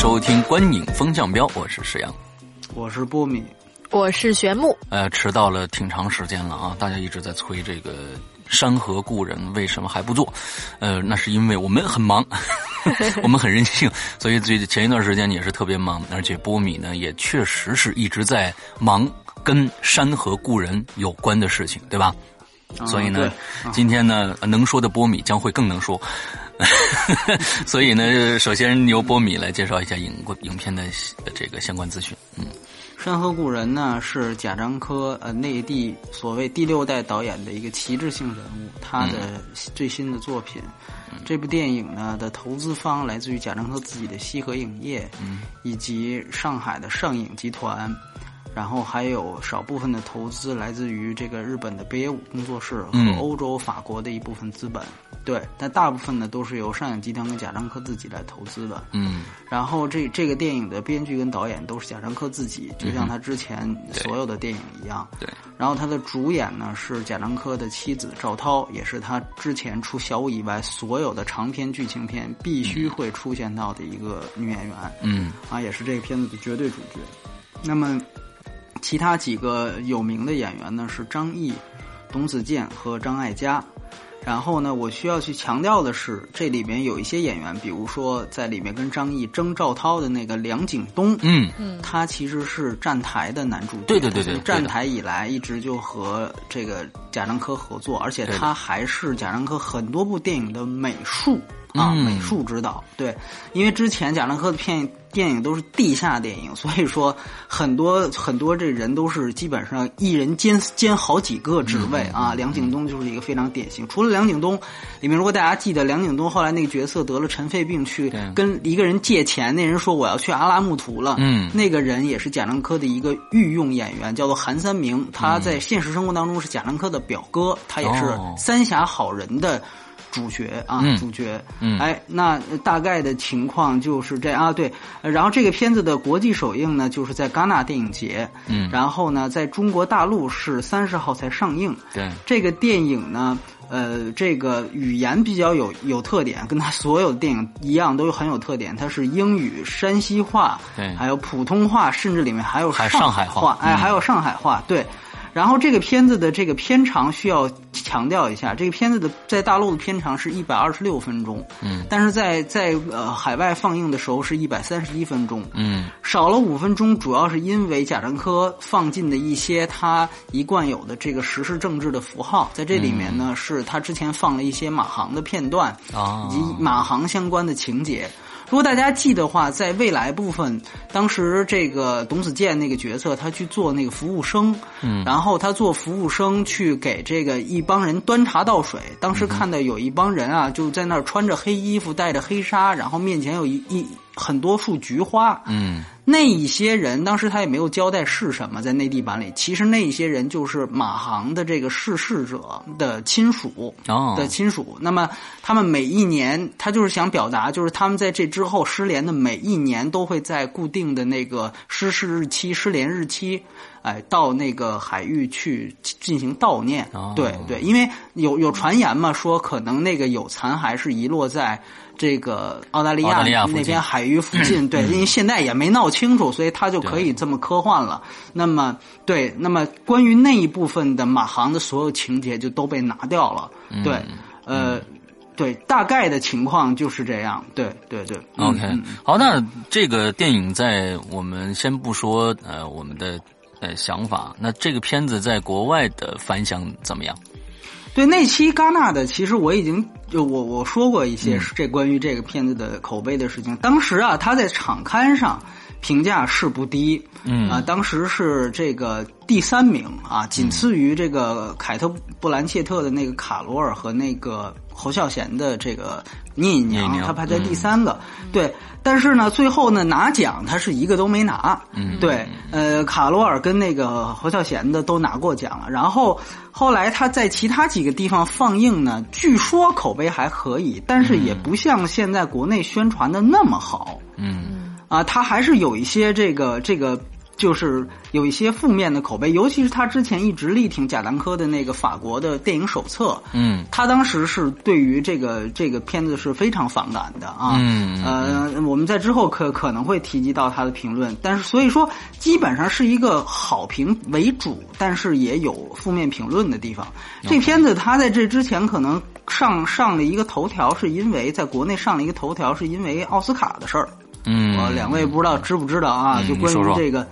收听《观影风向标》，我是石阳，我是波米，我是玄木。呃，迟到了挺长时间了啊，大家一直在催这个《山河故人》为什么还不做？呃，那是因为我们很忙，我们很任性，所以最前一段时间也是特别忙，而且波米呢也确实是一直在忙跟《山河故人》有关的事情，对吧？所以呢，今天呢，能说的波米将会更能说。所以呢，首先由波米来介绍一下影影片的这个相关资讯。嗯，《山河故人》呢是贾樟柯呃内地所谓第六代导演的一个旗帜性人物，他的最新的作品。这部电影呢的投资方来自于贾樟柯自己的西河影业，嗯，以及上海的上影集团。然后还有少部分的投资来自于这个日本的北野武工作室和欧洲、法国的一部分资本，对，但大部分呢都是由上影集团跟贾樟柯自己来投资的。嗯，然后这这个电影的编剧跟导演都是贾樟柯自己，就像他之前所有的电影一样。对。然后他的主演呢是贾樟柯的妻子赵涛，也是他之前除小五以外所有的长篇剧情片必须会出现到的一个女演员。嗯。啊，也是这个片子的绝对主角。那么。其他几个有名的演员呢是张译、董子健和张艾嘉。然后呢，我需要去强调的是，这里面有一些演员，比如说在里面跟张译争赵涛的那个梁景东，嗯。嗯，他其实是站台的男主角，对对对对，站台以来一直就和这个贾樟柯合作，而且他还是贾樟柯很多部电影的美术啊，嗯、美术指导。对，因为之前贾樟柯的片电影都是地下电影，所以说很多很多这人都是基本上一人兼兼好几个职位嗯、啊。梁景东就是一个非常典型。除了梁景东，里面如果大家记得，梁景东后来那个角色得了尘肺病，去跟一个人借钱，那人说我要去阿拉木图了。嗯，那个人也是贾樟柯的一个御用演员，叫做韩三明。他在现实生活当中是贾樟柯的表哥，他也是《三峡好人》的。主角啊，嗯、主角，嗯，哎，那大概的情况就是这啊，对，然后这个片子的国际首映呢，就是在戛纳电影节，嗯，然后呢，在中国大陆是三十号才上映，对，这个电影呢，呃，这个语言比较有有特点，跟他所有的电影一样，都很有特点，它是英语、山西话，对，还有普通话，甚至里面还有上海话，哎，还有上海话，对。然后这个片子的这个片长需要强调一下，这个片子的在大陆的片长是一百二十六分钟，嗯，但是在在呃海外放映的时候是一百三十一分钟，嗯，少了五分钟，主要是因为贾樟柯放进的一些他一贯有的这个时事政治的符号，在这里面呢、嗯、是他之前放了一些马航的片段啊，以及马航相关的情节。如果大家记得话，在未来部分，当时这个董子健那个角色，他去做那个服务生，嗯，然后他做服务生去给这个一帮人端茶倒水。当时看到有一帮人啊，就在那儿穿着黑衣服，戴着黑纱，然后面前有一一很多束菊花，嗯。那一些人，当时他也没有交代是什么，在内地版里，其实那一些人就是马航的这个逝世者的亲属哦的亲属。那么他们每一年，他就是想表达，就是他们在这之后失联的每一年，都会在固定的那个失事日期、失联日期，哎，到那个海域去进行悼念。哦、对对，因为有有传言嘛，说可能那个有残骸是遗落在。这个澳大利亚那边海域附近，对，因为现在也没闹清楚，所以他就可以这么科幻了。那么，对，那么关于那一部分的马航的所有情节就都被拿掉了。对，呃，对，大概的情况就是这样。对，对，对。OK，嗯、好，那这个电影在我们先不说呃我们的呃想法，那这个片子在国外的反响怎么样？对那期戛纳的，其实我已经就我我说过一些嗯这关于这个片子的口碑的事情。当时啊，他在场刊上评价是不低，嗯啊，当时是这个第三名啊，仅次于这个凯特·布兰切特的那个卡罗尔和那个侯孝贤的这个聂隐娘，他排在第三个。对，但是呢，最后呢拿奖他是一个都没拿。嗯，对，呃，卡罗尔跟那个侯孝贤的都拿过奖了。然后后来他在其他几个地方放映呢，据说口碑还可以，但是也不像现在国内宣传的那么好。嗯。啊，他还是有一些这个这个，就是有一些负面的口碑，尤其是他之前一直力挺贾樟柯的那个法国的电影手册，嗯，他当时是对于这个这个片子是非常反感的啊，嗯，呃，我们在之后可可能会提及到他的评论，但是所以说基本上是一个好评为主，但是也有负面评论的地方。这片子他在这之前可能上上了一个头条，是因为在国内上了一个头条，是因为奥斯卡的事儿。嗯，我两位不知道知不知道啊？就关于这个，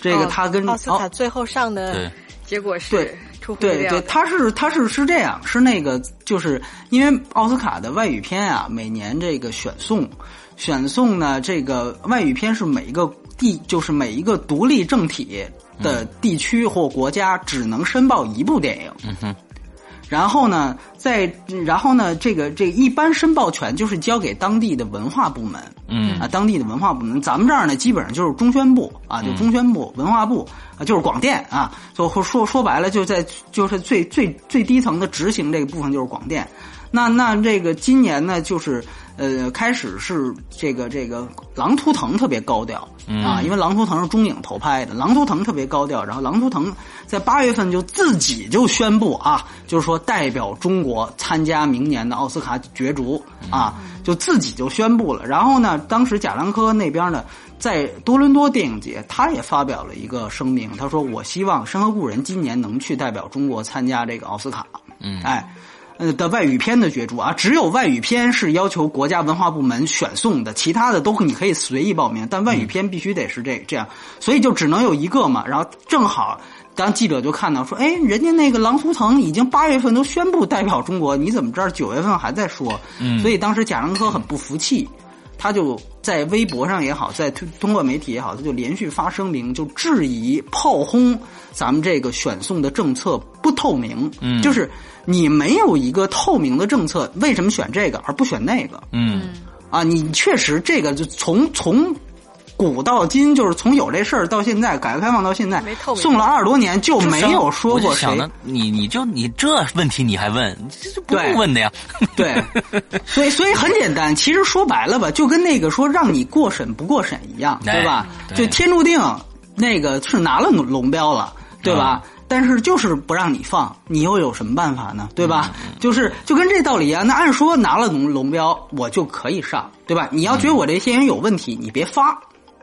这个他跟奥斯卡最后上的结果是出乎对对，他是他是是这样，是那个就是因为奥斯卡的外语片啊，每年这个选送选送呢，这个外语片是每一个地，就是每一个独立政体的地区或国家只能申报一部电影。嗯哼。然后呢，在然后呢，这个这个一般申报权就是交给当地的文化部门，嗯。啊，当地的文化部门，咱们这儿呢基本上就是中宣部。啊，就中宣部文化部。啊，就是广电。啊，就说说白了，就在就是最最最低层的执行这个部分就是广电。那那这个今年呢，就是呃，开始是这个这个《狼图腾》特别高调啊，因为《狼图腾》是中影投拍的，《狼图腾》特别高调。然后《狼图腾》在八月份就自己就宣布啊，就是说代表中国参加明年的奥斯卡角逐啊，就自己就宣布了。然后呢，当时贾樟柯那边呢，在多伦多电影节，他也发表了一个声明，他说：“我希望《山河故人》今年能去代表中国参加这个奥斯卡。”嗯，哎。呃的外语片的角逐啊，只有外语片是要求国家文化部门选送的，其他的都你可以随意报名，但外语片必须得是这这样，所以就只能有一个嘛。然后正好，当记者就看到说，哎，人家那个《狼图腾》已经八月份都宣布代表中国，你怎么这儿九月份还在说？嗯，所以当时贾樟柯很不服气，他就在微博上也好，在通过媒体也好，他就连续发声明，就质疑炮轰咱们这个选送的政策不透明，嗯，就是。你没有一个透明的政策，为什么选这个而不选那个？嗯，啊，你确实这个就从从古到今，就是从有这事儿到现在，改革开放到现在，送了二十多年就没有说过谁。你你就你这问题你还问，这不用问的呀。对，所以所以很简单，其实说白了吧，就跟那个说让你过审不过审一样，对吧？就天注定那个是拿了龙标了，对吧？但是就是不让你放，你又有什么办法呢？对吧？就是就跟这道理一样。那按说拿了龙龙标，我就可以上，对吧？你要觉得我这些人有问题，你别发，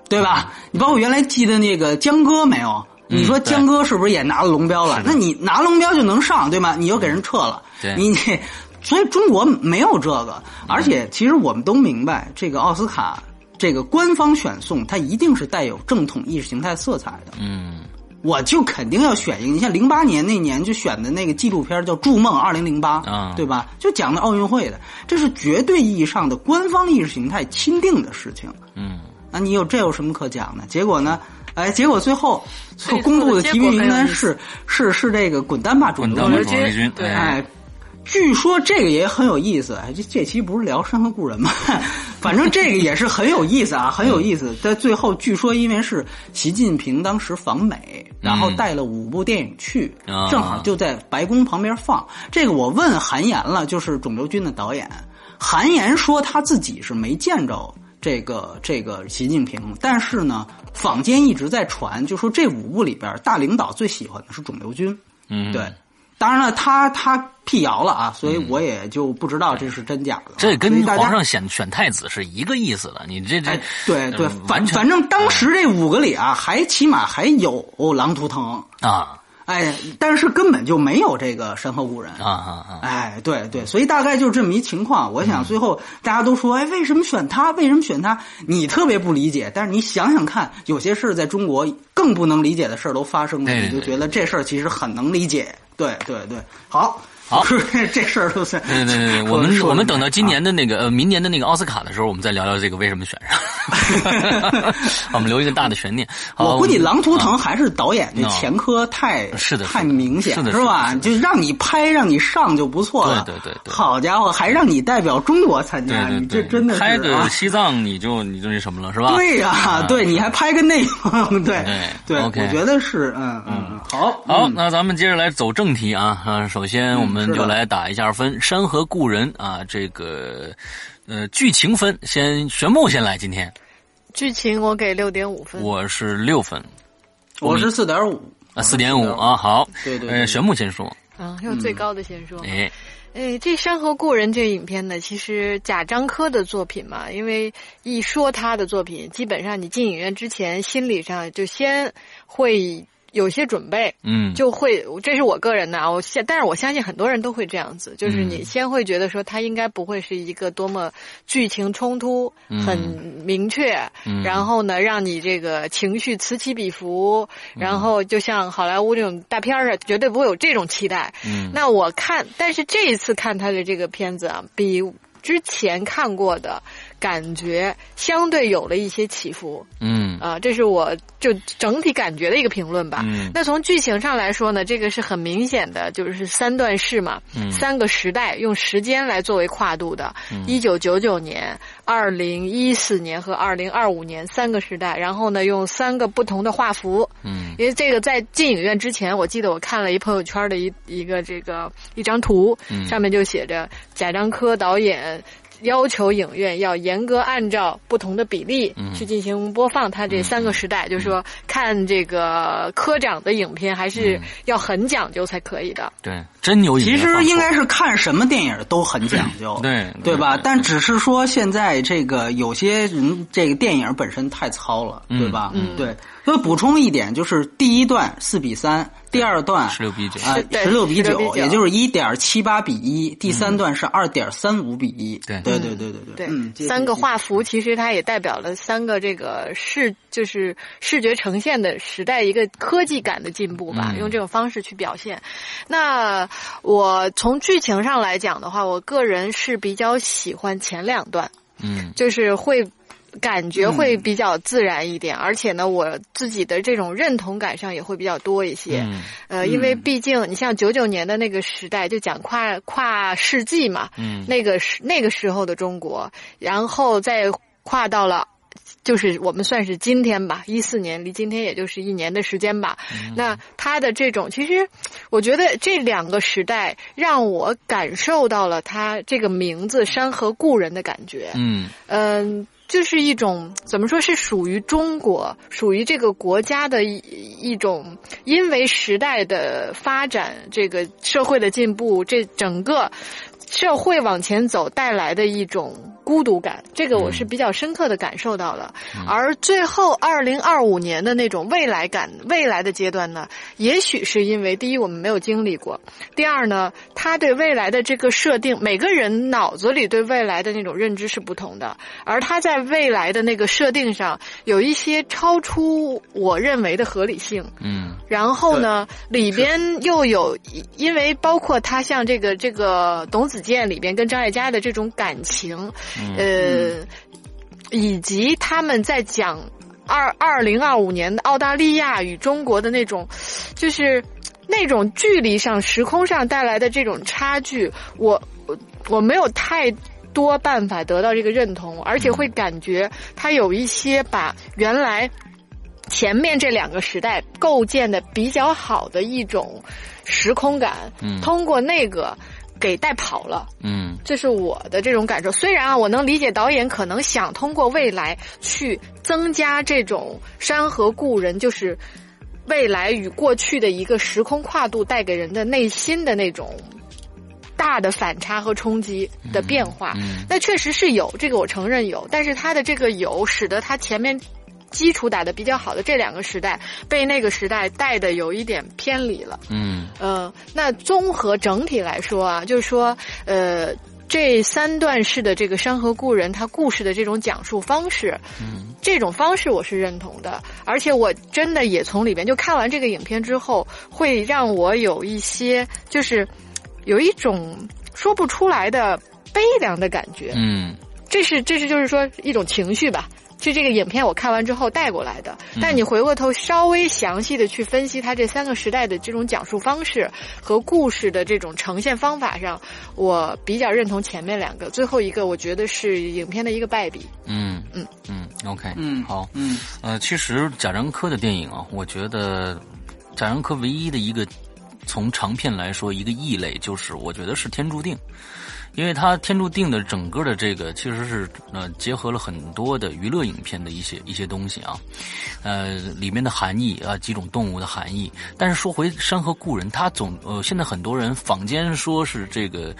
对吧？你包括原来记得那个江哥没有？你说江哥是不是也拿了龙标了？那你拿龙标就能上，对吗？你又给人撤了，你你，所以中国没有这个。而且其实我们都明白，这个奥斯卡这个官方选送，它一定是带有正统意识形态色彩的。嗯。我就肯定要选一个，你像零八年那年就选的那个纪录片叫《筑梦二零零八》，对吧？就讲的奥运会的，这是绝对意义上的官方意识形态钦定的事情。嗯，那你有这有什么可讲的？结果呢？哎，结果最后公布的提名名单是是是这个滚蛋吧，滚蛋吧，哎。据说这个也很有意思，哎这这期不是聊《山河故人》吗？反正这个也是很有意思啊，很有意思。在最后，据说因为是习近平当时访美，然后带了五部电影去，正好就在白宫旁边放。这个我问韩岩了，就是《肿瘤君》的导演，韩岩说他自己是没见着这个这个习近平，但是呢，坊间一直在传，就说这五部里边大领导最喜欢的是《肿瘤君》。嗯，对。当然了，他他辟谣了啊，所以我也就不知道这是真假的。这跟皇上选选太子是一个意思的，你这这对对，反反正当时这五个里啊，还起码还有狼图腾啊，哎，但是根本就没有这个山河故人啊啊啊！哎，对对，所以大概就是这么一情况。我想最后大家都说，哎，为什么选他？为什么选他？你特别不理解，但是你想想看，有些事在中国更不能理解的事都发生了，你就觉得这事儿其实很能理解。对对对，好，好，这事儿都是。对对对，我们我们等到今年的那个呃明年的那个奥斯卡的时候，我们再聊聊这个为什么选上。我们留一个大的悬念。我估计《狼图腾》还是导演的前科太是的太明显，是是吧？就让你拍让你上就不错了。对对对，好家伙，还让你代表中国参加，你这真的拍个西藏你就你就那什么了是吧？对呀，对，你还拍个内蒙，对对我觉得是嗯嗯好好，那咱们接着来走正题啊啊，首先我们。就来打一下分，《山河故人》啊，这个呃剧情分，先玄木先来。今天。剧情我给六点五分，我是六分，我是四点五。啊，四点五啊，好，对对，玄木先说。啊，用最高的先说，哎。哎，这《山河故人》这个影片呢，其实贾樟柯的作品嘛，因为一说他的作品，基本上你进影院之前，心理上就先会。有些准备，嗯，就会，这是我个人的啊，我现，但是我相信很多人都会这样子，就是你先会觉得说他应该不会是一个多么剧情冲突很明确，然后呢，让你这个情绪此起彼伏，然后就像好莱坞这种大片儿绝对不会有这种期待。嗯，那我看，但是这一次看他的这个片子啊，比之前看过的。感觉相对有了一些起伏，嗯。啊，这是我就整体感觉的一个评论吧。嗯，那从剧情上来说呢，这个是很明显的，就是三段式嘛，嗯。三个时代用时间来作为跨度的，一九九九年、二零一四年和二零二五年三个时代，然后呢用三个不同的画幅，嗯，因为这个在进影院之前，我记得我看了一朋友圈的一一个这个一张图，上面就写着贾樟柯导演。要求影院要严格按照不同的比例去进行播放，它这三个时代，就是说看这个科长的影片还是要很讲究才可以的。对，真牛！其实应该是看什么电影都很讲究，对对吧？但只是说现在这个有些人这个电影本身太糙了，对吧？嗯，对。所以补充一点，就是第一段四比三，第二段十六比九啊，十六比九，也就是一点七八比一，第三段是二点三五比一。对对对对对对。嗯，三个画幅其实它也代表了三个这个视，就是视觉呈现的时代一个科技感的进步吧，用这种方式去表现。那我从剧情上来讲的话，我个人是比较喜欢前两段，嗯，就是会。感觉会比较自然一点，而且呢，我自己的这种认同感上也会比较多一些。呃，因为毕竟你像九九年的那个时代，就讲跨跨世纪嘛，嗯，那个时那个时候的中国，然后再跨到了，就是我们算是今天吧，一四年离今天也就是一年的时间吧。那他的这种，其实我觉得这两个时代让我感受到了他这个名字“山河故人”的感觉。嗯嗯。就是一种怎么说是属于中国、属于这个国家的一一种，因为时代的发展，这个社会的进步，这整个。社会往前走带来的一种孤独感，这个我是比较深刻的感受到了。而最后二零二五年的那种未来感，未来的阶段呢，也许是因为第一我们没有经历过，第二呢，他对未来的这个设定，每个人脑子里对未来的那种认知是不同的，而他在未来的那个设定上有一些超出我认为的合理性。嗯，然后呢，里边又有因为包括他像这个这个董子。剑里边跟张艾嘉的这种感情，呃，以及他们在讲二二零二五年的澳大利亚与中国的那种，就是那种距离上、时空上带来的这种差距，我我我没有太多办法得到这个认同，而且会感觉他有一些把原来前面这两个时代构建的比较好的一种时空感，通过那个。给带跑了，嗯，这是我的这种感受。虽然啊，我能理解导演可能想通过未来去增加这种山河故人，就是未来与过去的一个时空跨度带给人的内心的那种大的反差和冲击的变化。那确实是有，这个我承认有，但是他的这个有，使得他前面。基础打的比较好的这两个时代，被那个时代带的有一点偏离了。嗯，呃，那综合整体来说啊，就是说，呃，这三段式的这个《山河故人》，他故事的这种讲述方式，嗯，这种方式我是认同的，而且我真的也从里边就看完这个影片之后，会让我有一些就是。有一种说不出来的悲凉的感觉。嗯，这是这是就是说一种情绪吧。是这个影片我看完之后带过来的，但你回过头稍微详细的去分析它这三个时代的这种讲述方式和故事的这种呈现方法上，我比较认同前面两个，最后一个我觉得是影片的一个败笔。嗯。嗯。嗯，OK，嗯好，嗯。呃，其实贾樟柯的电影啊，我觉得贾樟柯唯一的一个从长片来说一个异类，就是我觉得是《天注定》。因为它《天注定》的整个的这个其实是呃结合了很多的娱乐影片的一些一些东西啊，呃里面的含义啊几种动物的含义。但是说回《山河故人》，他总呃现在很多人坊间说是这个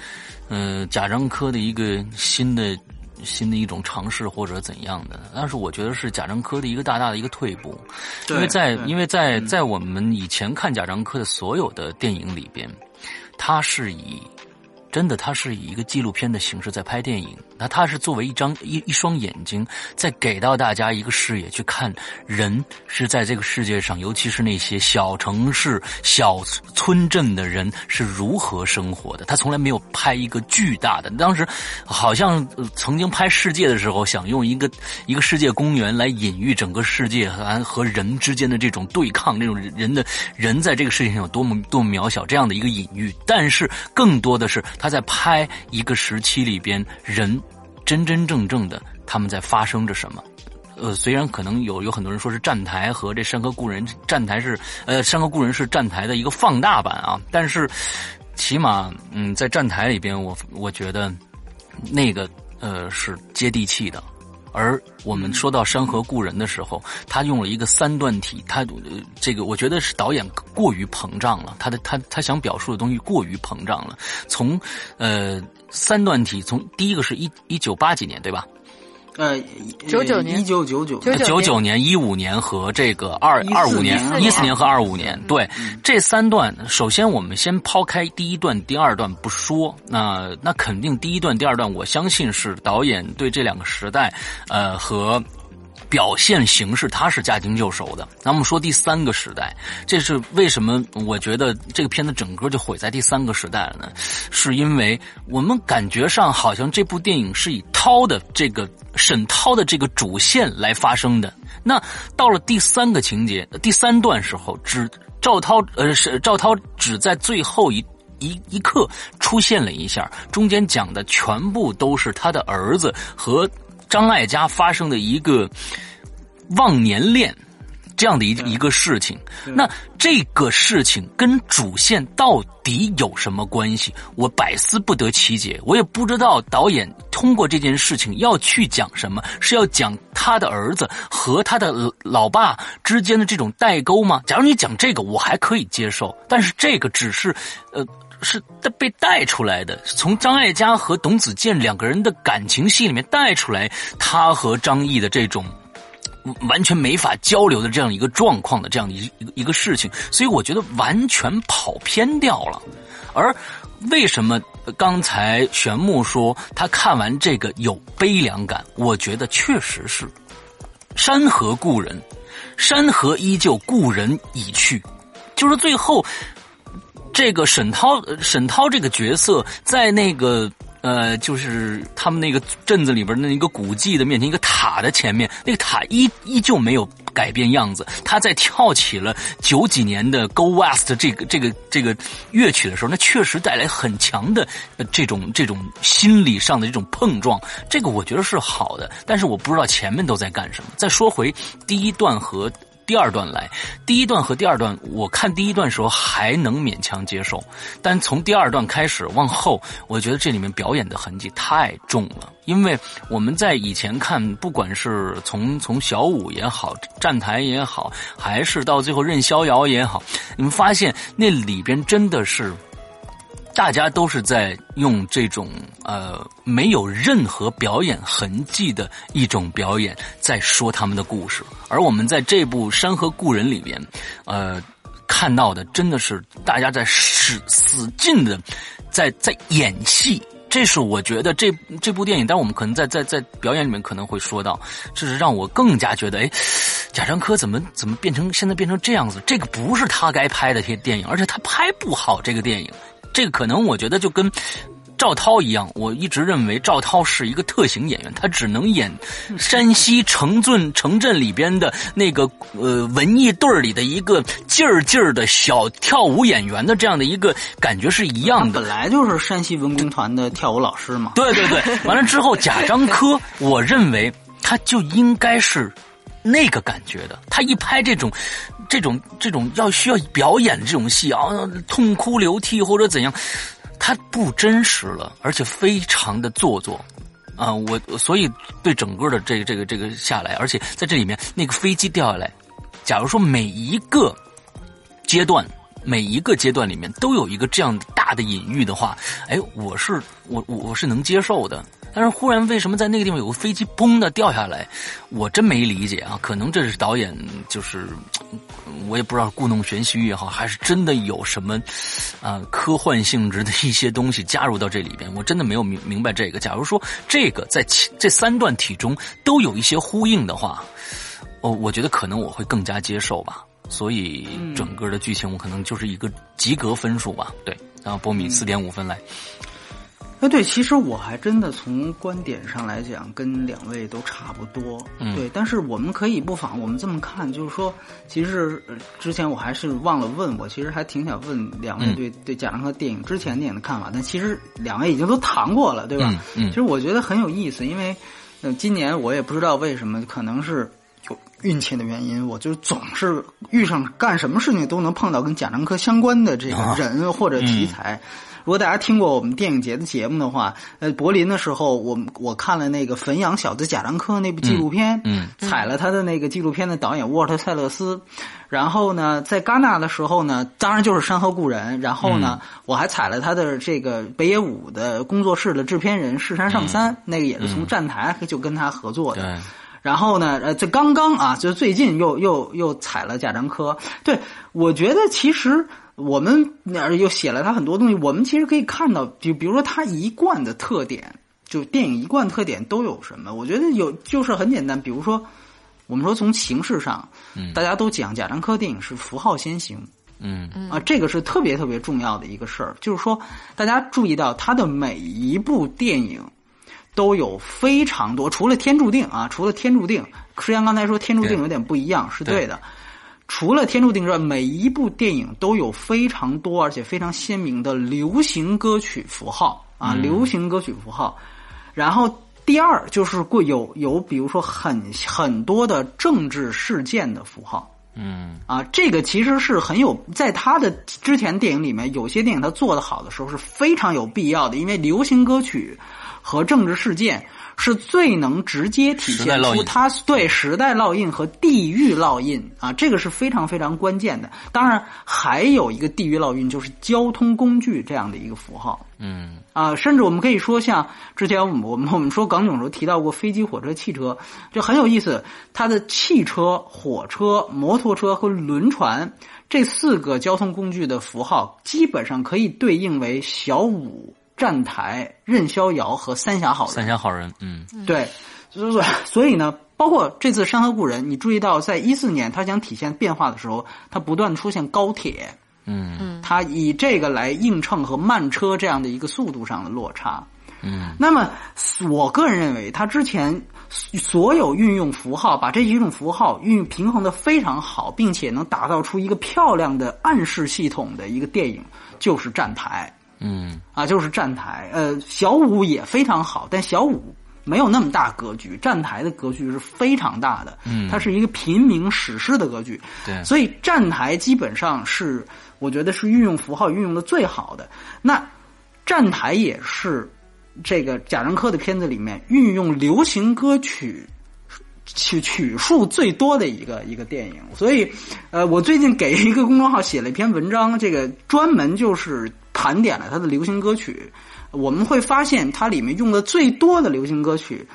呃贾樟柯的一个新的新的一种尝试或者怎样的，但是我觉得是贾樟柯的一个大大的一个退步，因为在因为在在我们以前看贾樟柯的所有的电影里边，他是以。真的，他是以一个纪录片的形式在拍电影。那他是作为一张一一双眼睛，在给到大家一个视野去看人是在这个世界上，尤其是那些小城市、小村镇的人是如何生活的。他从来没有拍一个巨大的。当时好像曾经拍世界的时候，想用一个一个世界公园来隐喻整个世界和和人之间的这种对抗，这种人的人在这个世界上有多么多么渺小这样的一个隐喻。但是更多的是他在拍一个时期里边人。真真正正的，他们在发生着什么？呃，虽然可能有有很多人说是站台和这《山河故人》站台是呃《山河故人》是站台的一个放大版啊，但是起码嗯，在站台里边，我我觉得那个呃是接地气的。而我们说到《山河故人》的时候，他用了一个三段体，他这个我觉得是导演过于膨胀了，他的他他想表述的东西过于膨胀了。从呃三段体，从第一个是一一九八几年对吧？呃，九九年，一九九九，九九年、一五年和这个二二五年、一四年。和二五年，对这三段，首先我们先抛开第一段、第二段不说，那那肯定第一段、第二段，我相信是导演对这两个时代，呃和。表现形式，他是驾轻就熟的。那我们说第三个时代，这是为什么？我觉得这个片子整个就毁在第三个时代了呢？是因为我们感觉上好像这部电影是以涛的这个沈涛的这个主线来发生的。那到了第三个情节、第三段时候，只赵涛呃是赵涛只在最后一一一刻出现了一下，中间讲的全部都是他的儿子和。张艾嘉发生的一个忘年恋。这样的一一个事情，那这个事情跟主线到底有什么关系？我百思不得其解。我也不知道导演通过这件事情要去讲什么，是要讲他的儿子和他的老爸之间的这种代沟吗？假如你讲这个，我还可以接受，但是这个只是呃。是被带出来的，从张艾嘉和董子健两个人的感情戏里面带出来，他和张译的这种完全没法交流的这样一个状况的这样的一一个事情，所以我觉得完全跑偏掉了。而为什么刚才玄木说他看完这个有悲凉感？我觉得确实是，山河故人，山河依旧，故人已去，就是最后。这个沈涛，沈涛这个角色在那个呃，就是他们那个镇子里边那一个古迹的面前，一个塔的前面，那个塔依依旧没有改变样子。他在跳起了九几年的《Go West》这个这个这个乐曲的时候，那确实带来很强的这种这种心理上的这种碰撞。这个我觉得是好的，但是我不知道前面都在干什么。再说回第一段和。第二段来，第一段和第二段，我看第一段时候还能勉强接受，但从第二段开始往后，我觉得这里面表演的痕迹太重了。因为我们在以前看，不管是从从小五也好，站台也好，还是到最后任逍遥也好，你们发现那里边真的是。大家都是在用这种呃没有任何表演痕迹的一种表演，在说他们的故事。而我们在这部《山河故人》里边，呃，看到的真的是大家在使使劲的在在演戏。这是我觉得这这部电影，但我们可能在在在表演里面可能会说到，这是让我更加觉得，哎，贾樟柯怎么怎么变成现在变成这样子？这个不是他该拍的些电影，而且他拍不好这个电影。这个可能我觉得就跟。赵涛一样，我一直认为赵涛是一个特型演员，他只能演山西城镇城镇里边的那个呃文艺队里的一个劲儿劲儿的小跳舞演员的这样的一个感觉是一样的。本来就是山西文工团的跳舞老师嘛。对对对，完了之后贾樟柯，我认为他就应该是那个感觉的。他一拍这种这种这种要需要表演这种戏啊，痛哭流涕或者怎样。它不真实了，而且非常的做作，啊，我所以对整个的这个这个这个下来，而且在这里面那个飞机掉下来，假如说每一个阶段每一个阶段里面都有一个这样大的隐喻的话，哎，我是我我我是能接受的。但是忽然为什么在那个地方有个飞机嘣的掉下来，我真没理解啊！可能这是导演就是，我也不知道故弄玄虚也好，还是真的有什么啊科幻性质的一些东西加入到这里边，我真的没有明明白这个。假如说这个在这三段体中都有一些呼应的话，我，我觉得可能我会更加接受吧。所以整个的剧情我可能就是一个及格分数吧。对，然后波米四点五分来。哎，对，其实我还真的从观点上来讲，跟两位都差不多。嗯，对，但是我们可以不妨我们这么看，就是说，其实之前我还是忘了问，我其实还挺想问两位对对贾樟柯电影之前电影的看法，但其实两位已经都谈过了，对吧？嗯，其实我觉得很有意思，因为呃，今年我也不知道为什么，可能是有运气的原因，我就总是遇上干什么事情都能碰到跟贾樟柯相关的这个人或者题材。如果大家听过我们电影节的节目的话，呃，柏林的时候，我我看了那个《汾阳小子贾樟柯》那部纪录片，嗯，采了他的那个纪录片的导演沃尔特·塞勒斯。然后呢，在戛纳的时候呢，当然就是《山河故人》。然后呢，我还采了他的这个北野武的工作室的制片人世山上三，那个也是从站台就跟他合作的。然后呢，呃，这刚刚啊，就最近又又又采了贾樟柯。对，我觉得其实。我们那又写了他很多东西，我们其实可以看到，就比如说他一贯的特点，就电影一贯特点都有什么？我觉得有，就是很简单，比如说，我们说从形式上，嗯，大家都讲贾樟柯电影是符号先行，嗯。啊，这个是特别特别重要的一个事儿，就是说，大家注意到他的每一部电影都有非常多，除了《天注定》啊，除了《天注定》，实际上刚才说《天注定》有点不一样，是对的。除了《天注定》之外，每一部电影都有非常多而且非常鲜明的流行歌曲符号啊，流行歌曲符号。然后第二就是会有有，比如说很很多的政治事件的符号。嗯啊，这个其实是很有，在他的之前电影里面，有些电影他做的好的时候是非常有必要的，因为流行歌曲和政治事件。是最能直接体现出它对时代烙印和地域烙印啊，这个是非常非常关键的。当然，还有一个地域烙印，就是交通工具这样的一个符号。嗯啊，甚至我们可以说，像之前我们我们我们说港囧时候提到过飞机、火车、汽车，就很有意思。它的汽车、火车、摩托车和轮船这四个交通工具的符号，基本上可以对应为小五。站台、任逍遥和三峡好人，三峡好人，嗯，对，所以所以呢，包括这次《山河故人》，你注意到，在一四年他想体现变化的时候，他不断出现高铁，嗯。嗯，他以这个来映衬和慢车这样的一个速度上的落差，嗯，那么我个人认为，他之前所有运用符号，把这几种符号运平衡的非常好，并且能打造出一个漂亮的暗示系统的一个电影，就是站台。嗯啊，就是站台，呃，小五也非常好，但小五没有那么大格局，站台的格局是非常大的，嗯，它是一个平民史诗的格局，对，所以站台基本上是我觉得是运用符号运用的最好的。那站台也是这个贾樟柯的片子里面运用流行歌曲曲曲数最多的一个一个电影，所以，呃，我最近给一个公众号写了一篇文章，这个专门就是。盘点了他的流行歌曲，我们会发现它里面用的最多的流行歌曲，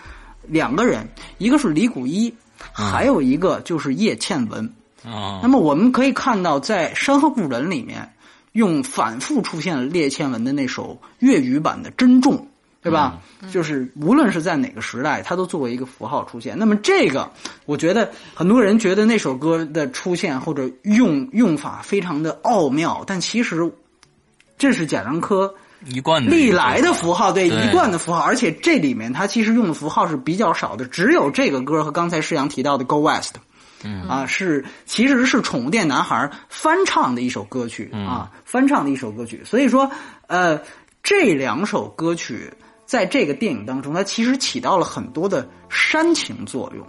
两个人，一个是李谷一，还有一个就是叶倩文。啊，那么我们可以看到，在《山河故人》里面，用反复出现了叶倩文的那首粤语版的《珍重》，对吧？就是无论是在哪个时代，它都作为一个符号出现。那么这个，我觉得很多人觉得那首歌的出现或者用用法非常的奥妙，但其实。这是贾樟柯一贯历来的符号，对一贯的符号。而且这里面他其实用的符号是比较少的，只有这个歌和刚才施阳提到的《Go West》，嗯啊，是其实是宠物店男孩翻唱的一首歌曲啊，翻唱的一首歌曲。所以说，呃，这两首歌曲在这个电影当中，它其实起到了很多的煽情作用。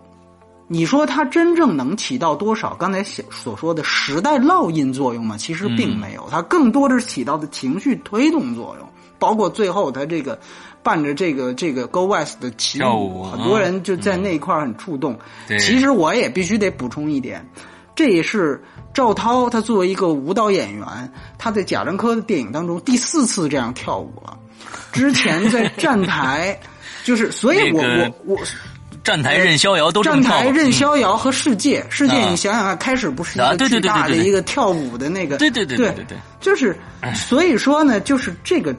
你说它真正能起到多少刚才所说的时代烙印作用吗？其实并没有，它更多的是起到的情绪推动作用。包括最后他这个伴着这个这个 Go West 的起舞，很多人就在那一块很触动。其实我也必须得补充一点，这也是赵涛他作为一个舞蹈演员，他在贾樟柯的电影当中第四次这样跳舞了。之前在站台，就是所以我我我。站台任逍遥都站台任逍遥和世界，世界你想想看，开始不是一个巨大的一个跳舞的那个，对对对对对对，就是所以说呢，就是这个，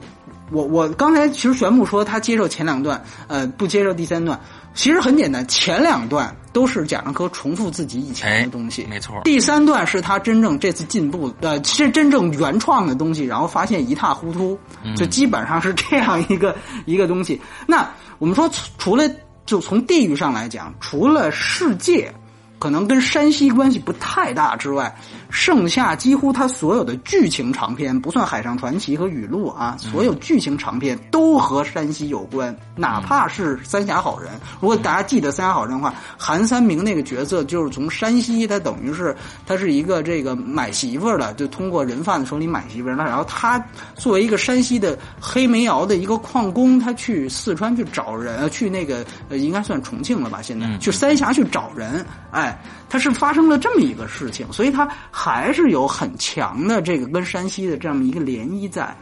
我我刚才其实玄牧说他接受前两段，呃，不接受第三段，其实很简单，前两段都是贾樟柯重复自己以前的东西，没错，第三段是他真正这次进步，呃，是真正原创的东西，然后发现一塌糊涂，就基本上是这样一个一个东西。那我们说除了。就从地域上来讲，除了世界可能跟山西关系不太大之外，剩下几乎他所有的剧情长篇，不算《海上传奇》和《语录》啊，所有剧情长篇都和山西有关。哪怕是《三峡好人》，如果大家记得《三峡好人》的话，韩三明那个角色就是从山西，他等于是他是一个这个买媳妇儿的，就通过人贩子手里买媳妇儿。那然后他作为一个山西的黑煤窑的一个矿工，他去四川去找人，去那个呃应该算重庆了吧？现在去三峡去找人，哎，他是发生了这么一个事情，所以它还是有很强的这个跟山西的这么一个涟漪在。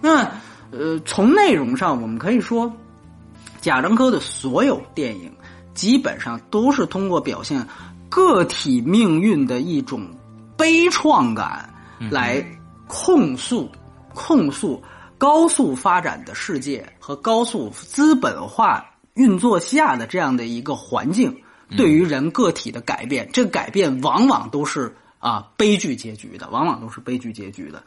那呃，从内容上我们可以说。贾樟柯的所有电影基本上都是通过表现个体命运的一种悲怆感来控诉控诉高速发展的世界和高速资本化运作下的这样的一个环境对于人个体的改变，这个改变往往都是啊悲剧结局的，往往都是悲剧结局的。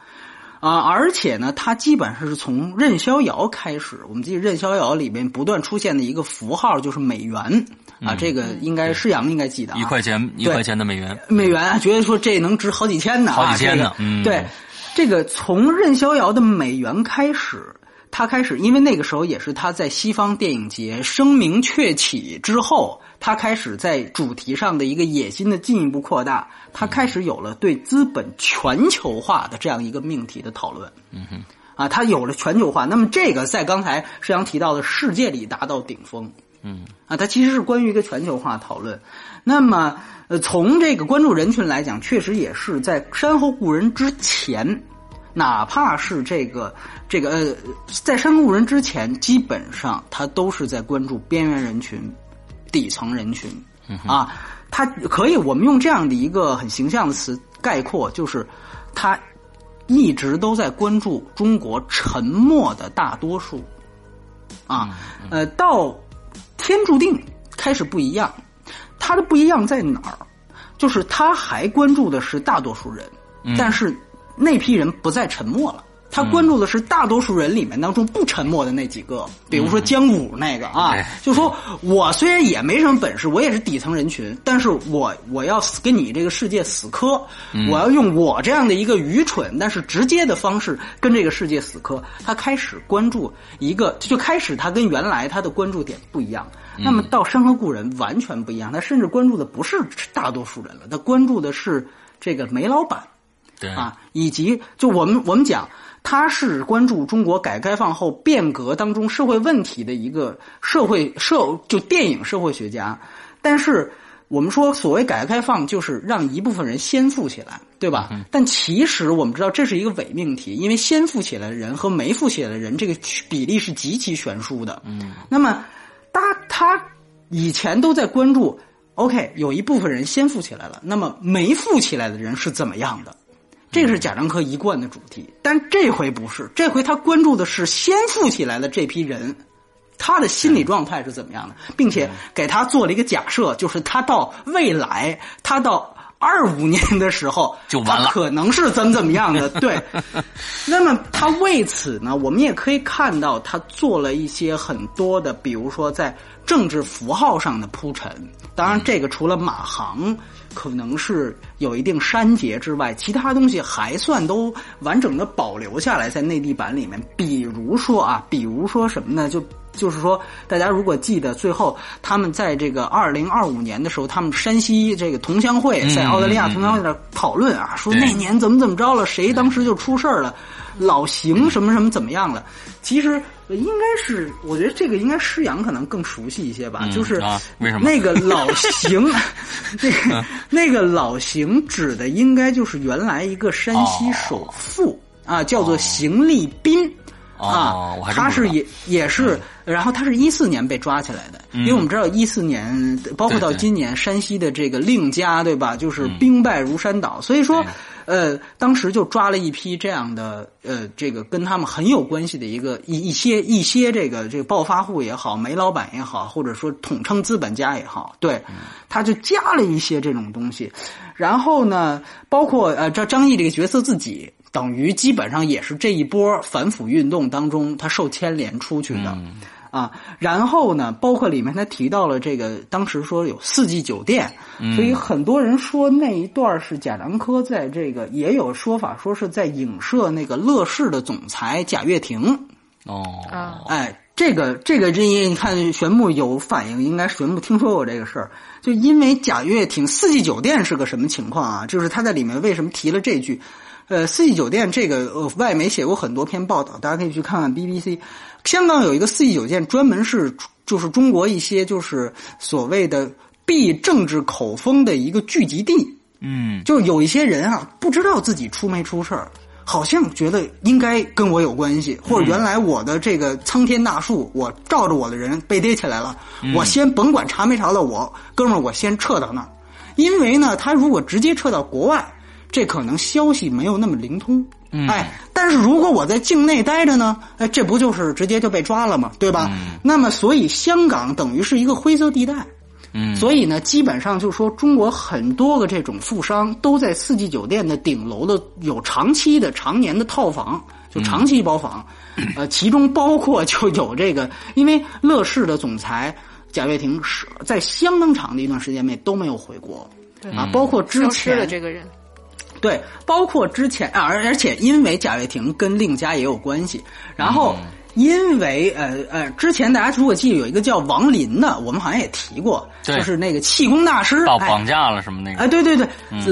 啊，而且呢，它基本上是从任逍遥开始。我们记得任逍遥里面不断出现的一个符号就是美元。啊，这个应该施阳应该记得，一块钱一块钱的美元，美元觉得说这能值好几千呢，好几千呢。嗯，对，这个从任逍遥的美元开始，他开始，因为那个时候也是他在西方电影节声名鹊起之后。他开始在主题上的一个野心的进一步扩大，他开始有了对资本全球化的这样一个命题的讨论。嗯哼，啊，他有了全球化，那么这个在刚才石阳提到的世界里达到顶峰。嗯，啊，它其实是关于一个全球化讨论。那么，呃，从这个关注人群来讲，确实也是在《山河故人》之前，哪怕是这个这个呃，在《山河故人》之前，基本上他都是在关注边缘人群。底层人群，啊，他可以，我们用这样的一个很形象的词概括，就是他一直都在关注中国沉默的大多数，啊，呃，到天注定开始不一样，他的不一样在哪儿？就是他还关注的是大多数人，但是那批人不再沉默了。他关注的是大多数人里面当中不沉默的那几个，比如说江武那个啊，就说我虽然也没什么本事，我也是底层人群，但是我我要死跟你这个世界死磕，我要用我这样的一个愚蠢但是直接的方式跟这个世界死磕。他开始关注一个，就开始他跟原来他的关注点不一样。那么到《山河故人》完全不一样，他甚至关注的不是大多数人了，他关注的是这个煤老板，对啊，以及就我们我们讲。他是关注中国改革开放后变革当中社会问题的一个社会社就电影社会学家，但是我们说所谓改革开放就是让一部分人先富起来，对吧？但其实我们知道这是一个伪命题，因为先富起来的人和没富起来的人这个比例是极其悬殊的。嗯，那么他他以前都在关注，OK，有一部分人先富起来了，那么没富起来的人是怎么样的？这是贾樟柯一贯的主题，但这回不是，这回他关注的是先富起来的这批人，他的心理状态是怎么样的，并且给他做了一个假设，就是他到未来，他到二五年的时候就完了，可能是怎么怎么样的？对。那么他为此呢，我们也可以看到他做了一些很多的，比如说在政治符号上的铺陈。当然，这个除了马航可能是有一定删节之外，其他东西还算都完整的保留下来在内地版里面。比如说啊，比如说什么呢？就。就是说，大家如果记得，最后他们在这个二零二五年的时候，他们山西这个同乡会在澳大利亚同乡会那讨论啊，说那年怎么怎么着了，谁当时就出事儿了，老邢什么什么怎么样了？其实应该是，我觉得这个应该施阳可能更熟悉一些吧。就是为什么那个老邢，那个那个老邢指的应该就是原来一个山西首富啊，叫做邢立斌。啊，他是也也是，然后他是一四年被抓起来的，因为我们知道一四年，包括到今年，山西的这个令家，对吧？就是兵败如山倒，所以说，呃，当时就抓了一批这样的，呃，这个跟他们很有关系的一个一一些一些这个这个暴发户也好，煤老板也好，或者说统称资本家也好，对，他就加了一些这种东西，然后呢，包括呃，这张译这个角色自己。等于基本上也是这一波反腐运动当中，他受牵连出去的，啊，然后呢，包括里面他提到了这个，当时说有四季酒店，所以很多人说那一段是贾樟柯在这个，也有说法说是在影射那个乐视的总裁贾跃亭。哦，哎，这个这个这你看玄牧有反应，应该玄牧听说过这个事儿，就因为贾跃亭四季酒店是个什么情况啊？就是他在里面为什么提了这句？呃，四季酒店这个呃，外媒写过很多篇报道，大家可以去看看 BBC。香港有一个四季酒店，专门是就是中国一些就是所谓的避政治口风的一个聚集地。嗯，就是有一些人啊，不知道自己出没出事儿，好像觉得应该跟我有关系，或者原来我的这个苍天大树，我罩着我的人被逮起来了，我先甭管查没查到我，哥们儿，我先撤到那儿，因为呢，他如果直接撤到国外。这可能消息没有那么灵通，哎，但是如果我在境内待着呢，哎，这不就是直接就被抓了吗？对吧？那么，所以香港等于是一个灰色地带，嗯，所以呢，基本上就是说，中国很多个这种富商都在四季酒店的顶楼的有长期的、常年的套房，就长期包房，呃，其中包括就有这个，因为乐视的总裁贾跃亭是在相当长的一段时间内都没有回国，啊，包括之前的这个人。对，包括之前啊，而而且因为贾跃亭跟令家也有关系，然后因为呃呃，之前大家如果记得有一个叫王林的，我们好像也提过，就是那个气功大师，到绑架了什么那个？哎，对对对，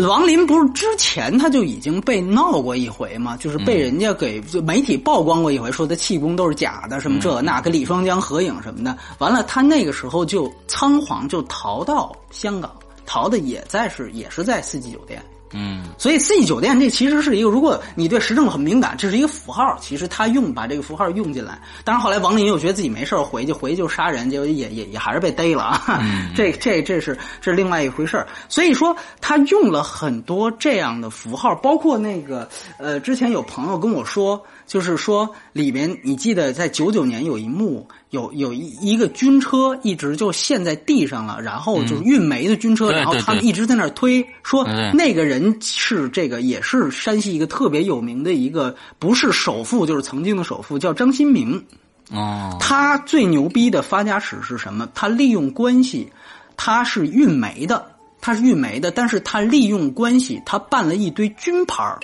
王林不是之前他就已经被闹过一回嘛，就是被人家给媒体曝光过一回，说他气功都是假的，什么这那，跟李双江合影什么的，完了他那个时候就仓皇就逃到香港，逃的也在是也是在四季酒店。嗯，所以四季酒店这其实是一个，如果你对时政很敏感，这是一个符号。其实他用把这个符号用进来，当然后来王林又觉得自己没事回去，回去就杀人，结果也也也还是被逮了啊。这这这是这是另外一回事儿。所以说他用了很多这样的符号，包括那个呃，之前有朋友跟我说。就是说，里面你记得在九九年有一幕，有有一一个军车一直就陷在地上了，然后就是运煤的军车，然后他们一直在那儿推，说那个人是这个也是山西一个特别有名的一个，不是首富就是曾经的首富，叫张新明。哦，他最牛逼的发家史是什么？他利用关系，他是运煤的，他是运煤的，但是他利用关系，他办了一堆军牌儿。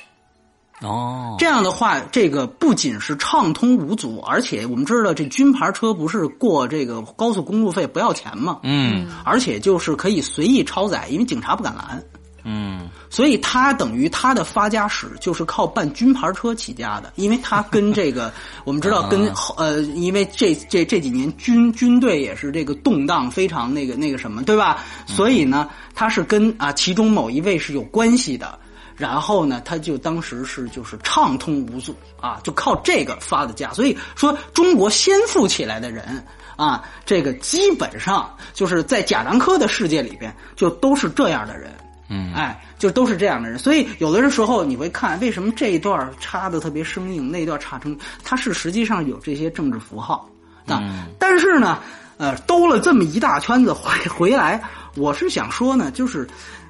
哦，这样的话，这个不仅是畅通无阻，而且我们知道这军牌车不是过这个高速公路费不要钱吗？嗯，而且就是可以随意超载，因为警察不敢拦。嗯，所以他等于他的发家史就是靠办军牌车起家的，因为他跟这个我们知道 跟呃，因为这这这几年军军队也是这个动荡非常那个那个什么，对吧？所以呢，他是跟啊其中某一位是有关系的。然后呢，他就当时是就是畅通无阻啊，就靠这个发的家。所以说，中国先富起来的人啊，这个基本上就是在贾樟柯的世界里边，就都是这样的人。嗯，哎，就都是这样的人。所以有的时候你会看，为什么这一段插的特别生硬，那段插成，它是实际上有这些政治符号。嗯，但是呢。呃，兜了这么一大圈子回回来，我是想说呢，就是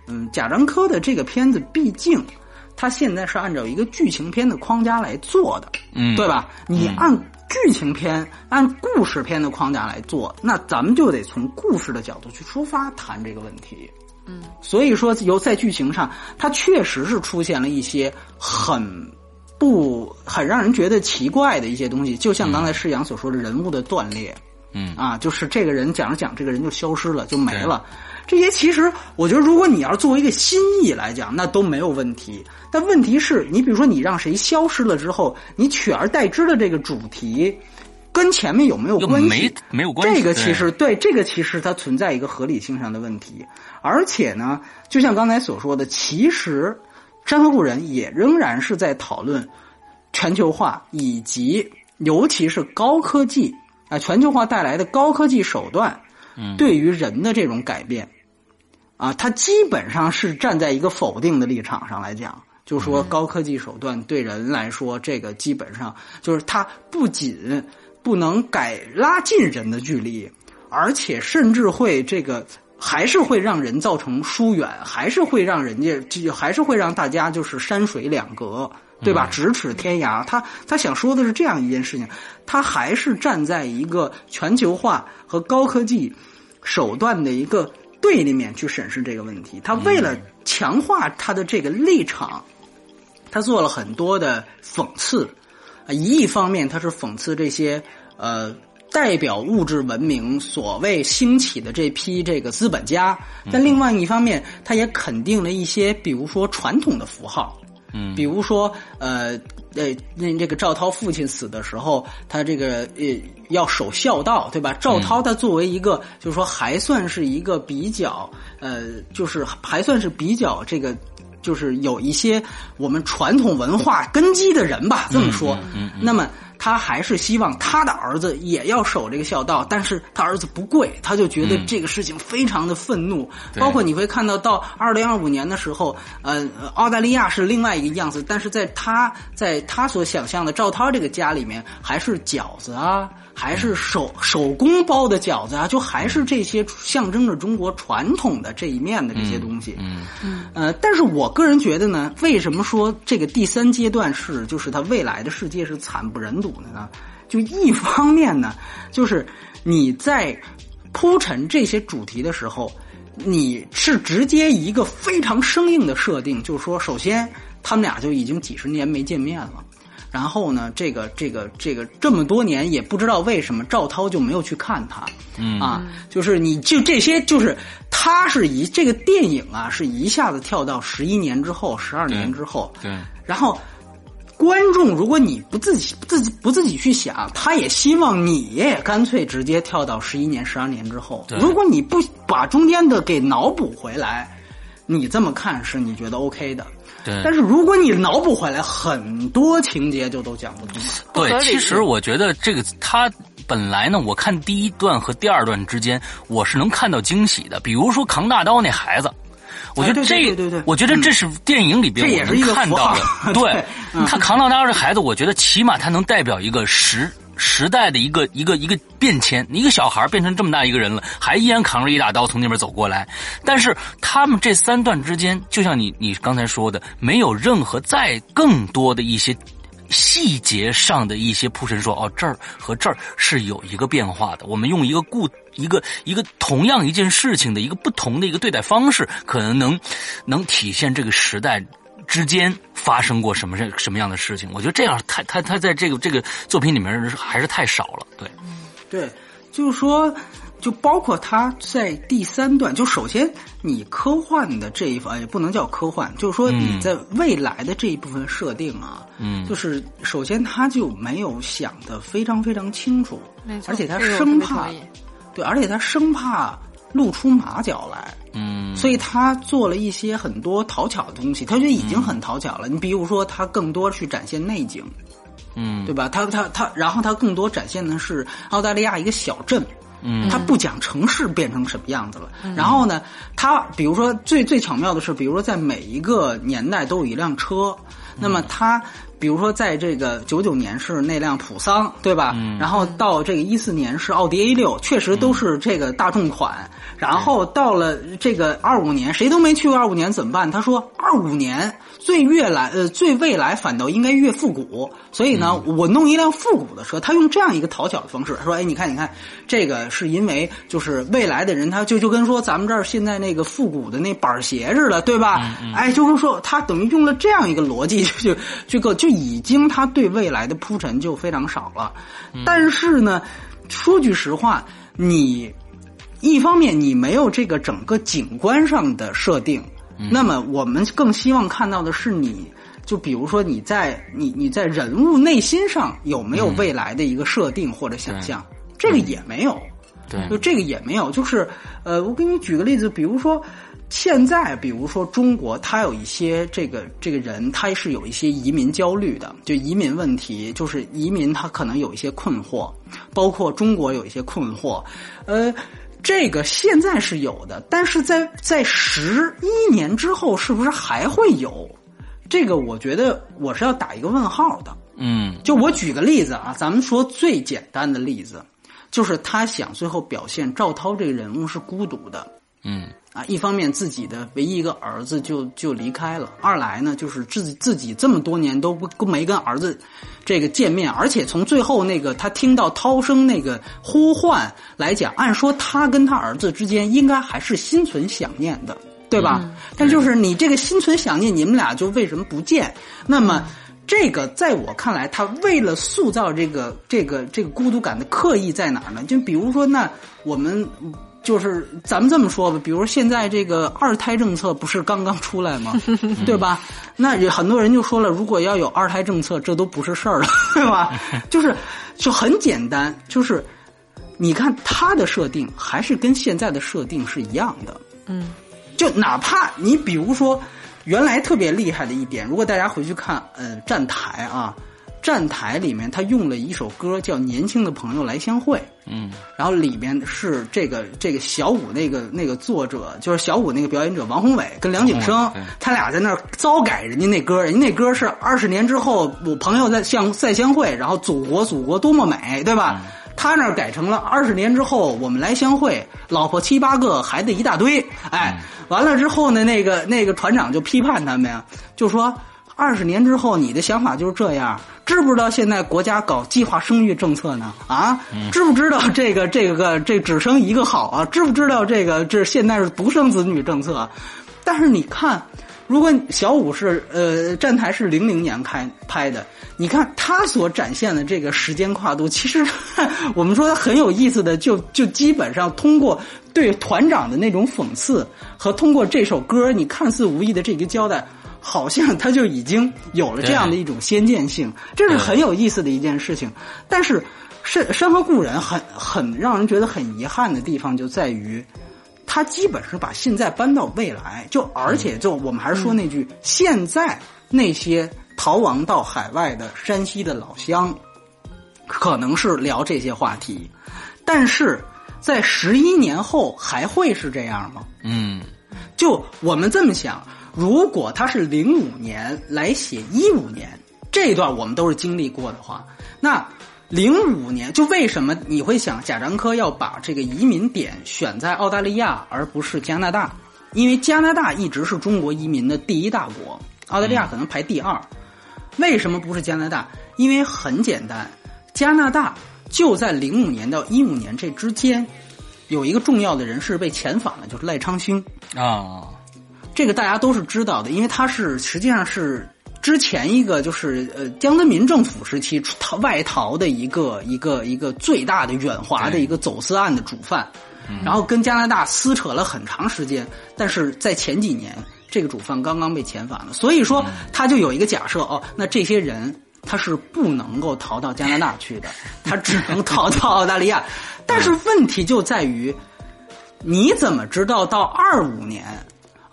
嗯，贾樟柯的这个片子，毕竟他现在是按照一个剧情片的框架来做的，嗯，对吧？你按剧情片、按故事片的框架来做，那咱们就得从故事的角度去出发谈这个问题。嗯，所以说，由在剧情上，它确实是出现了一些很不很让人觉得奇怪的一些东西，就像刚才施阳所说的人物的断裂。嗯啊，就是这个人讲着讲，这个人就消失了，就没了。这些其实，我觉得，如果你要是作为一个新意来讲，那都没有问题。但问题是你比如说，你让谁消失了之后，你取而代之的这个主题，跟前面有没有关系？没没有关系。这个其实对这个其实它存在一个合理性上的问题。而且呢，就像刚才所说的，其实《山河故人》也仍然是在讨论全球化以及尤其是高科技。啊，全球化带来的高科技手段，嗯，对于人的这种改变，啊，他基本上是站在一个否定的立场上来讲，就说高科技手段对人来说，这个基本上就是它不仅不能改拉近人的距离，而且甚至会这个还是会让人造成疏远，还是会让人家就还是会让大家就是山水两隔。对吧？咫尺天涯，他他想说的是这样一件事情，他还是站在一个全球化和高科技手段的一个对立面去审视这个问题。他为了强化他的这个立场，他做了很多的讽刺。啊，一方面他是讽刺这些呃代表物质文明所谓兴起的这批这个资本家，但另外一方面，他也肯定了一些比如说传统的符号。嗯，比如说，呃，呃，那这个赵涛父亲死的时候，他这个呃要守孝道，对吧？赵涛他作为一个，就是说还算是一个比较，呃，就是还算是比较这个，就是有一些我们传统文化根基的人吧，这么说。嗯，那么。他还是希望他的儿子也要守这个孝道，但是他儿子不跪，他就觉得这个事情非常的愤怒。包括你会看到，到二零二五年的时候，呃，澳大利亚是另外一个样子，但是在他在他所想象的赵涛这个家里面，还是饺子啊。还是手手工包的饺子啊，就还是这些象征着中国传统的这一面的这些东西。嗯嗯。呃，但是我个人觉得呢，为什么说这个第三阶段是就是它未来的世界是惨不忍睹的呢？就一方面呢，就是你在铺陈这些主题的时候，你是直接一个非常生硬的设定，就是说，首先他们俩就已经几十年没见面了。然后呢，这个这个这个这么多年也不知道为什么赵涛就没有去看他，嗯。啊，就是你就这些，就是他是一这个电影啊，是一下子跳到十一年之后、十二年之后，对，然后观众如果你不自己自己不自己去想，他也希望你也干脆直接跳到十一年、十二年之后。如果你不把中间的给脑补回来，你这么看是你觉得 OK 的。对，但是如果你脑补回来，很多情节就都讲不通。对，其实我觉得这个他本来呢，我看第一段和第二段之间，我是能看到惊喜的。比如说扛大刀那孩子，我觉得这，对对对，我觉得这是电影里边我能看到的。对，他扛大刀这孩子，我觉得起码他能代表一个时。时代的一个一个一个变迁，一个小孩变成这么大一个人了，还依然扛着一大刀从那边走过来。但是他们这三段之间，就像你你刚才说的，没有任何再更多的一些细节上的一些铺陈，说哦这儿和这儿是有一个变化的。我们用一个固一个一个同样一件事情的一个不同的一个对待方式，可能能能体现这个时代。之间发生过什么什什么样的事情？我觉得这样，太他他在这个这个作品里面还是太少了。对，对，就是说，就包括他在第三段，就首先你科幻的这一方也不能叫科幻，就是说你在未来的这一部分设定啊，嗯，就是首先他就没有想的非常非常清楚，没错，而且他生怕，对，而且他生怕露出马脚来。嗯，所以他做了一些很多讨巧的东西，他觉得已经很讨巧了。你比如说，他更多去展现内景，嗯，对吧？他他他，然后他更多展现的是澳大利亚一个小镇，嗯，他不讲城市变成什么样子了。然后呢，他比如说最最巧妙的是，比如说在每一个年代都有一辆车，那么他比如说在这个九九年是那辆普桑，对吧？嗯。然后到这个一四年是奥迪 A 六，确实都是这个大众款。然后到了这个二五年，谁都没去过二五年怎么办？他说二五年最越来呃最未来反倒应该越复古，所以呢，我弄一辆复古的车。他用这样一个讨巧的方式他说：“哎，你看，你看，这个是因为就是未来的人，他就就跟说咱们这儿现在那个复古的那板鞋似的，对吧？哎，就是说他等于用了这样一个逻辑，就就就个就已经他对未来的铺陈就非常少了。但是呢，说句实话，你。一方面，你没有这个整个景观上的设定，那么我们更希望看到的是，你就比如说你在你你在人物内心上有没有未来的一个设定或者想象，这个也没有，对，就这个也没有，就是呃，我给你举个例子，比如说现在，比如说中国，他有一些这个这个人，他是有一些移民焦虑的，就移民问题，就是移民他可能有一些困惑，包括中国有一些困惑，呃。这个现在是有的，但是在在十一年之后，是不是还会有？这个我觉得我是要打一个问号的。嗯，就我举个例子啊，咱们说最简单的例子，就是他想最后表现赵涛这个人物是孤独的。嗯。啊，一方面自己的唯一一个儿子就就离开了，二来呢就是自己自己这么多年都不没跟儿子这个见面，而且从最后那个他听到涛声那个呼唤来讲，按说他跟他儿子之间应该还是心存想念的，对吧？但就是你这个心存想念，你们俩就为什么不见？那么这个在我看来，他为了塑造这个这个这个孤独感的刻意在哪儿呢？就比如说，那我们。就是咱们这么说吧，比如现在这个二胎政策不是刚刚出来吗？对吧？那很多人就说了，如果要有二胎政策，这都不是事儿了，对吧？就是就很简单，就是你看它的设定还是跟现在的设定是一样的。嗯，就哪怕你比如说原来特别厉害的一点，如果大家回去看呃站台啊。站台里面，他用了一首歌叫《年轻的朋友来相会》。嗯，然后里面是这个这个小五那个那个作者，就是小五那个表演者王宏伟跟梁景生，他俩在那儿糟改人家那歌，人家那歌是二十年之后我朋友在相再相会，然后祖国祖国多么美，对吧？他那儿改成了二十年之后我们来相会，老婆七八个，孩子一大堆。哎，完了之后呢，那个那个团长就批判他们呀，就说。二十年之后，你的想法就是这样？知不知道现在国家搞计划生育政策呢？啊，知不知道这个这个这只生一个好啊？知不知道这个这现在是独生子女政策？但是你看，如果小五是呃站台是零零年开拍的，你看他所展现的这个时间跨度，其实 我们说很有意思的，就就基本上通过对团长的那种讽刺和通过这首歌你看似无意的这个交代。好像他就已经有了这样的一种先见性，这是很有意思的一件事情。但是《山山河故人》很很让人觉得很遗憾的地方就在于，他基本是把现在搬到未来，就而且就我们还是说那句，现在那些逃亡到海外的山西的老乡，可能是聊这些话题，但是在十一年后还会是这样吗？嗯，就我们这么想。如果他是零五年来写一五年这段，我们都是经历过的话，那零五年就为什么你会想贾樟柯要把这个移民点选在澳大利亚而不是加拿大？因为加拿大一直是中国移民的第一大国，澳大利亚可能排第二。为什么不是加拿大？因为很简单，加拿大就在零五年到一五年这之间，有一个重要的人士被遣返了，就是赖昌星啊。这个大家都是知道的，因为他是实际上是之前一个就是呃江泽民政府时期逃外逃的一个一个一个最大的远华的一个走私案的主犯，然后跟加拿大撕扯了很长时间，但是在前几年这个主犯刚刚被遣返了，所以说他就有一个假设哦，那这些人他是不能够逃到加拿大去的，他只能逃到澳大利亚，但是问题就在于你怎么知道到二五年？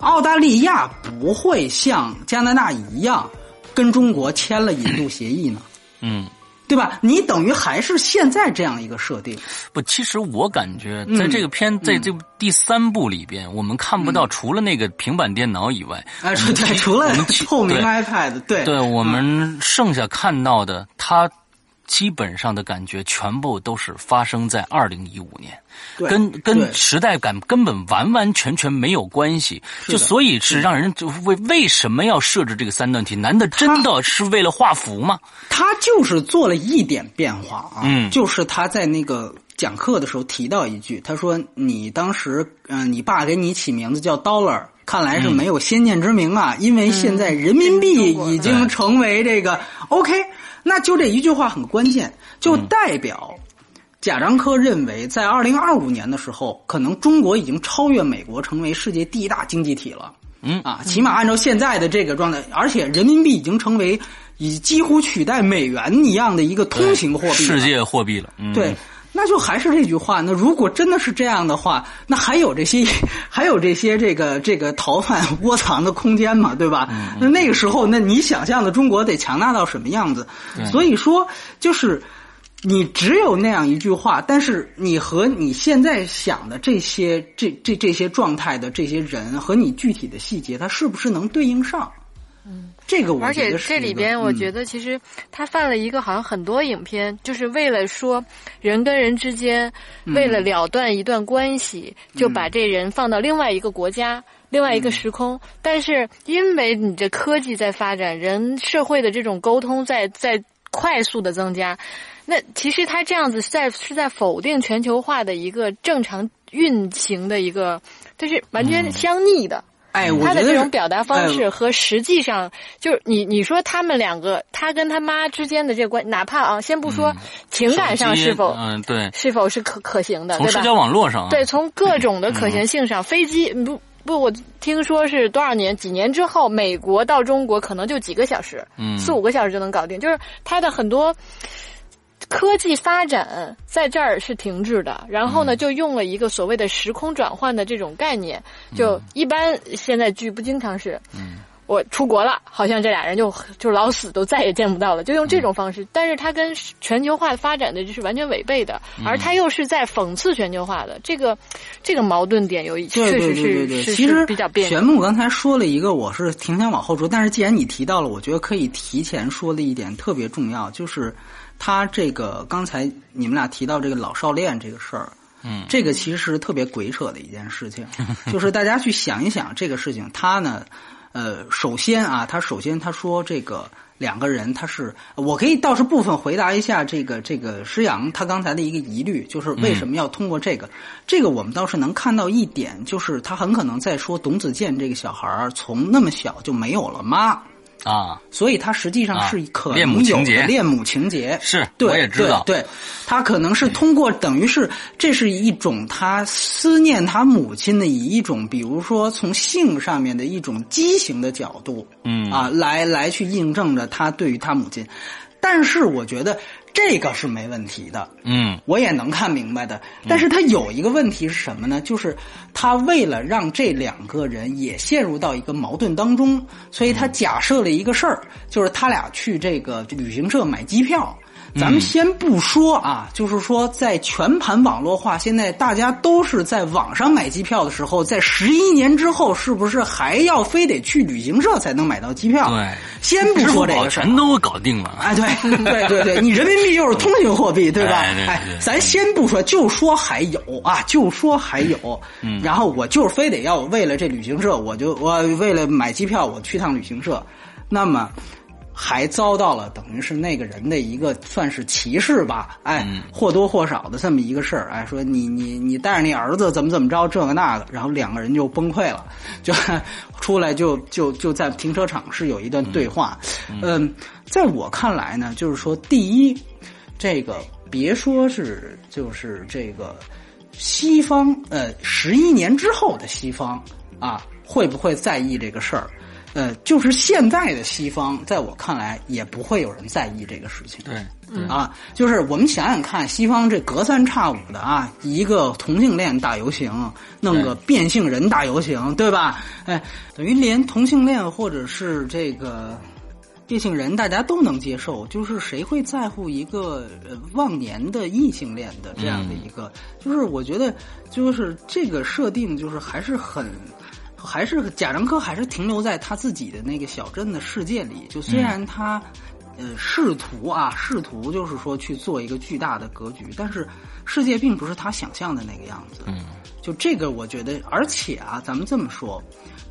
澳大利亚不会像加拿大一样跟中国签了引渡协议呢？嗯，对吧？你等于还是现在这样一个设定。不，其实我感觉在这个片，在这第三部里边，我们看不到除了那个平板电脑以外，啊，对，除了透明 iPad，对，对我们剩下看到的，它基本上的感觉全部都是发生在二零一五年。跟跟时代感根本完完全全没有关系，就所以是让人就为为什么要设置这个三段题？难道真的是为了画符吗？他就是做了一点变化啊，嗯，就是他在那个讲课的时候提到一句，他说：“你当时嗯，你爸给你起名字叫 Dollar，看来是没有先见之明啊，因为现在人民币已经成为这个 OK，那就这一句话很关键，就代表。”贾樟柯认为，在二零二五年的时候，可能中国已经超越美国，成为世界第一大经济体了。嗯啊，起码按照现在的这个状态，而且人民币已经成为以几乎取代美元一样的一个通行货币，世界货币了。对，那就还是这句话，那如果真的是这样的话，那还有这些 还有这些这个这个逃犯窝藏的空间嘛？对吧？那那个时候，那你想象的中国得强大到什么样子？所以说，就是。你只有那样一句话，但是你和你现在想的这些、这、这、这些状态的这些人和你具体的细节，它是不是能对应上？嗯，这个我而且这里边，我觉得其实他犯了一个好像很多影片就是为了说人跟人之间，为了了断一段关系，就把这人放到另外一个国家、另外一个时空。但是因为你这科技在发展，人社会的这种沟通在在快速的增加。那其实他这样子是在是在否定全球化的一个正常运行的一个，就是完全相逆的。哎，他的这种表达方式和实际上就是你你说他们两个他跟他妈之间的这个关，哪怕啊，先不说情感上是否嗯对是否是可可行的，从社交网络上对从各种的可行性上，飞机不不我听说是多少年几年之后，美国到中国可能就几个小时，嗯。四五个小时就能搞定，就是他的很多。科技发展在这儿是停滞的，然后呢，就用了一个所谓的时空转换的这种概念，就一般现在剧不经常是，我出国了，好像这俩人就 就老死都再也见不到了，就用这种方式。但是它跟全球化发展的就是完全违背的，而它又是在讽刺全球化的这个这个矛盾点有确实是其实比较变。玄木刚才说了一个，我是挺想往后说，但是既然你提到了，我觉得可以提前说的一点特别重要，就是。他这个刚才你们俩提到这个老少恋这个事儿，嗯，这个其实是特别鬼扯的一件事情，就是大家去想一想这个事情，他呢，呃，首先啊，他首先他说这个两个人他是，我可以倒是部分回答一下这个这个施阳他刚才的一个疑虑，就是为什么要通过这个，这个我们倒是能看到一点，就是他很可能在说董子健这个小孩从那么小就没有了妈。啊，所以他实际上是可能有恋母情节，是，我也知道，对，他可能是通过等于是这是一种他思念他母亲的以一种，比如说从性上面的一种畸形的角度，嗯。啊，来来去印证着他对于他母亲，但是我觉得。这个是没问题的，嗯，我也能看明白的。但是他有一个问题是什么呢？就是他为了让这两个人也陷入到一个矛盾当中，所以他假设了一个事儿，就是他俩去这个旅行社买机票。咱们先不说啊，就是说，在全盘网络化，现在大家都是在网上买机票的时候，在十一年之后，是不是还要非得去旅行社才能买到机票？对，先不说这个事儿，全都搞定了。哎，对，对对对，你人民币又是通行货币，对吧？哎，咱先不说，就说还有啊，就说还有。嗯，然后我就是非得要为了这旅行社，我就我为了买机票，我去趟旅行社，那么。还遭到了等于是那个人的一个算是歧视吧，哎，或多或少的这么一个事儿，哎，说你你你带着你儿子怎么怎么着这个那个，然后两个人就崩溃了，就 出来就就就在停车场是有一段对话，嗯，在我看来呢，就是说第一，这个别说是就是这个西方呃十一年之后的西方啊，会不会在意这个事儿？呃，就是现在的西方，在我看来也不会有人在意这个事情。对，啊，就是我们想想看，西方这隔三差五的啊，一个同性恋大游行，弄个变性人大游行，对吧？哎，等于连同性恋或者是这个变性人大家都能接受，就是谁会在乎一个忘年的异性恋的这样的一个？就是我觉得，就是这个设定，就是还是很，还是贾樟柯还是停留在他自己的那个小镇的世界里。就虽然他，呃，试图啊，试图就是说去做一个巨大的格局，但是世界并不是他想象的那个样子。嗯，就这个，我觉得，而且啊，咱们这么说。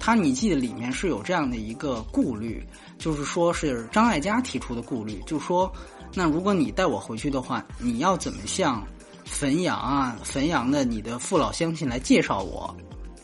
他你记得里面是有这样的一个顾虑，就是说是张艾嘉提出的顾虑，就说那如果你带我回去的话，你要怎么向汾阳啊、汾阳的你的父老乡亲来介绍我？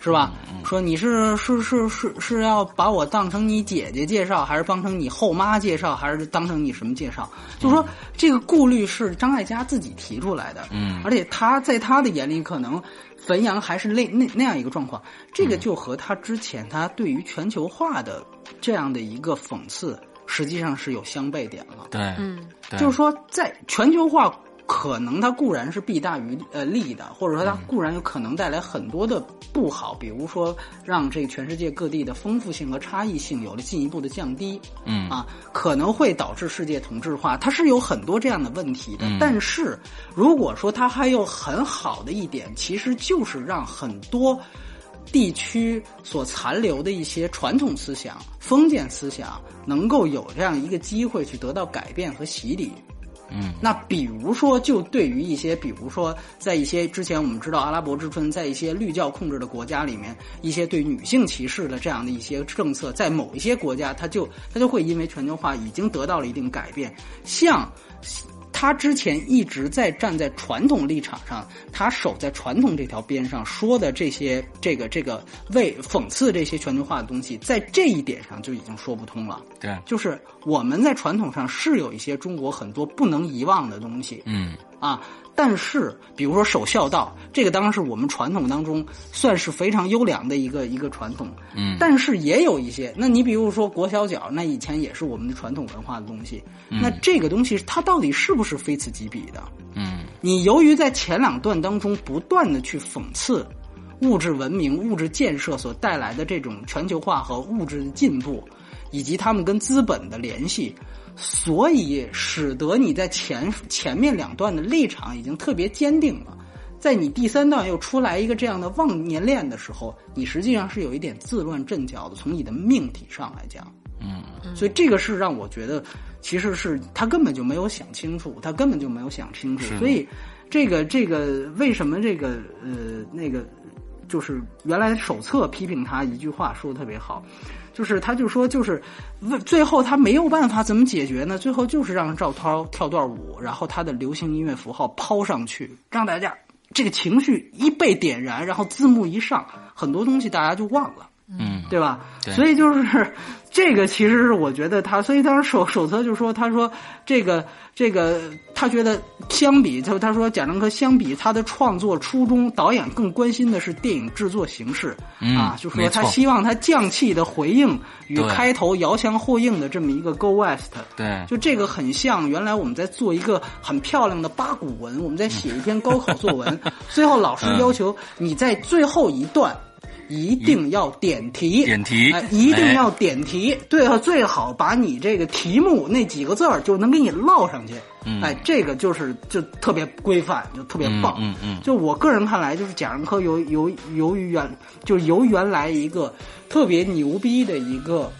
是吧？说你是是是是是要把我当成你姐姐介绍，还是当成你后妈介绍，还是当成你什么介绍？就说这个顾虑是张艾嘉自己提出来的。嗯，而且他在他的眼里，可能汾阳还是那那那样一个状况。这个就和他之前他对于全球化的这样的一个讽刺，实际上是有相悖点了。对，嗯，就是说在全球化。可能它固然是弊大于呃利的，或者说它固然有可能带来很多的不好，比如说让这个全世界各地的丰富性和差异性有了进一步的降低，嗯啊，可能会导致世界同质化，它是有很多这样的问题的。嗯但是如果说它还有很好的一点，其实就是让很多地区所残留的一些传统思想、封建思想，能够有这样一个机会去得到改变和洗礼。嗯，那比如说，就对于一些，比如说，在一些之前我们知道阿拉伯之春，在一些绿教控制的国家里面，一些对女性歧视的这样的一些政策，在某一些国家，它就它就会因为全球化已经得到了一定改变，像。他之前一直在站在传统立场上，他守在传统这条边上说的这些，这个这个为讽刺这些全球化的东西，在这一点上就已经说不通了。对，就是我们在传统上是有一些中国很多不能遗忘的东西，嗯。啊，但是比如说守孝道，这个当然是我们传统当中算是非常优良的一个一个传统，嗯，但是也有一些，那你比如说裹小脚，那以前也是我们的传统文化的东西，那这个东西它到底是不是非此即彼的？嗯。你由于在前两段当中不断的去讽刺物质文明、物质建设所带来的这种全球化和物质的进步，以及他们跟资本的联系，所以使得你在前前面两段的立场已经特别坚定了。在你第三段又出来一个这样的忘年恋的时候，你实际上是有一点自乱阵脚的。从你的命题上来讲，嗯所以这个是让我觉得，其实是他根本就没有想清楚，他根本就没有想清楚所以，这个这个为什么这个呃那个，就是原来手册批评他一句话说的特别好，就是他就说就是为最后他没有办法怎么解决呢？最后就是让赵涛跳段舞，然后他的流行音乐符号抛上去，让大家这个情绪一被点燃，然后字幕一上，很多东西大家就忘了。嗯，对吧？对所以就是这个，其实是我觉得他，所以当时手手册就说，他说这个这个，他觉得相比就他说贾樟柯相比他的创作初衷，导演更关心的是电影制作形式、嗯啊，就说他希望他降气的回应与开头遥相呼应的这么一个 Go West。对，就这个很像原来我们在做一个很漂亮的八股文，我们在写一篇高考作文，最后老师要求你在最后一段。一定要点题，点题。哎，一定要点题，对啊，最好把你这个题目那几个字儿就能给你烙上去，嗯。哎，这个就是就特别规范，就特别棒，嗯嗯嗯。就我个人看来，就是贾樟柯由由由于原就由原来一个特别牛逼的一个，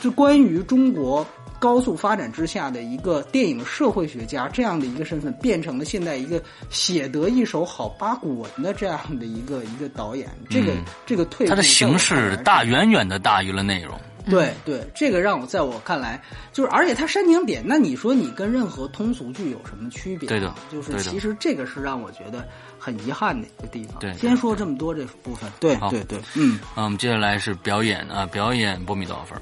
就关于中国高速发展之下的一个电影社会学家这样的一个身份，变成了现在一个写得一手好八股文的这样的一个一个导演。这个、嗯这个退步，它的形式大远远的大于了内容。对对，这个让我在我看来，就是而且它煽情点，那你说你跟任何通俗剧有什么区别？对的就是其实这个是让我觉得很遗憾的一个地方。对对先说这么多这部分。对对对，嗯，那，我们接下来是表演啊，表演波米多少分？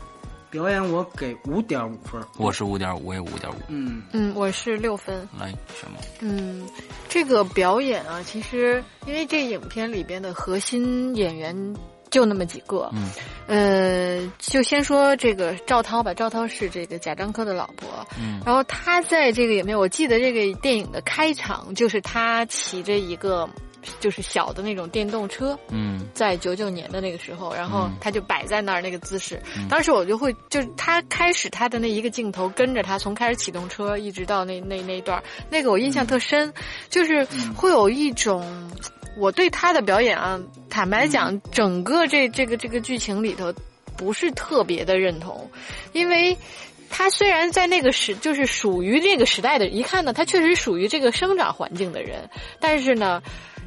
表演我给五点五分。我是五点五，我也五点五。嗯嗯，我是六分。来，什么？嗯，这个表演啊，其实因为这影片里边的核心演员就那么几个，嗯，呃，就先说这个赵涛吧，赵涛是这个贾樟柯的老婆，嗯然后他在这个影片，我记得这个电影的开场就是他骑着一个就是小的那种电动车，嗯，在九九年的那个时候，然后他就摆在那儿那个姿势，当时我就会就是他开始他的那一个镜头跟着他从开始启动车一直到那那那段，那个我印象特深，就是会有一种我对他的表演啊，坦白讲，整个这这个这个剧情里头不是特别的认同，因为。他虽然在那个时，就是属于这个时代的，一看呢，他确实属于这个生长环境的人，但是呢，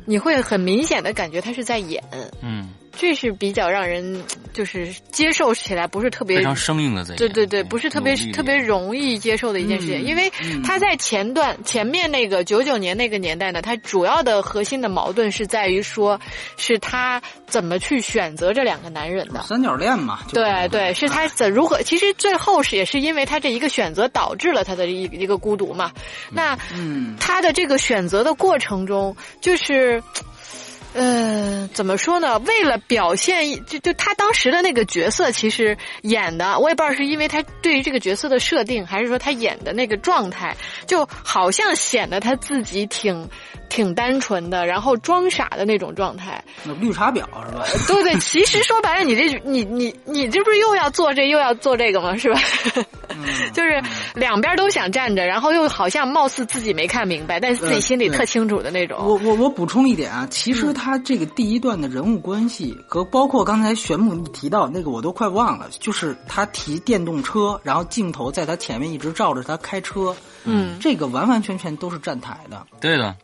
你会很明显的感觉他是在演，嗯。这是比较让人 就是接受起来不是特别非常生硬的，对对对，不是特别特别容易接受的一件事情，因为他在前段前面那个九九年那个年代呢，他主要的核心的矛盾是在于说，是他怎么去选择这两个男人的三角恋嘛？对对，是他怎如何？其实最后是也是因为他这一个选择导致了他的一一个孤独嘛。那嗯他的这个选择的过程中，就是。呃，怎么说呢？为了表现，就就他当时的那个角色，其实演的，我也不知道是因为他对于这个角色的设定，还是说他演的那个状态，就好像显得他自己挺。挺单纯的，然后装傻的那种状态。绿茶婊是吧？对对，其实说白了，你这你你你这不是又要做这又要做这个吗？是吧？就是两边都想站着，然后又好像貌似自己没看明白，但是自己心里特清楚的那种。我我我补充一点啊，其实他这个第一段的人物关系和包括刚才玄牧你提到那个，我都快忘了，就是他提电动车，然后镜头在他前面一直照着他开车，嗯，这个完完全全都是站台的。对的。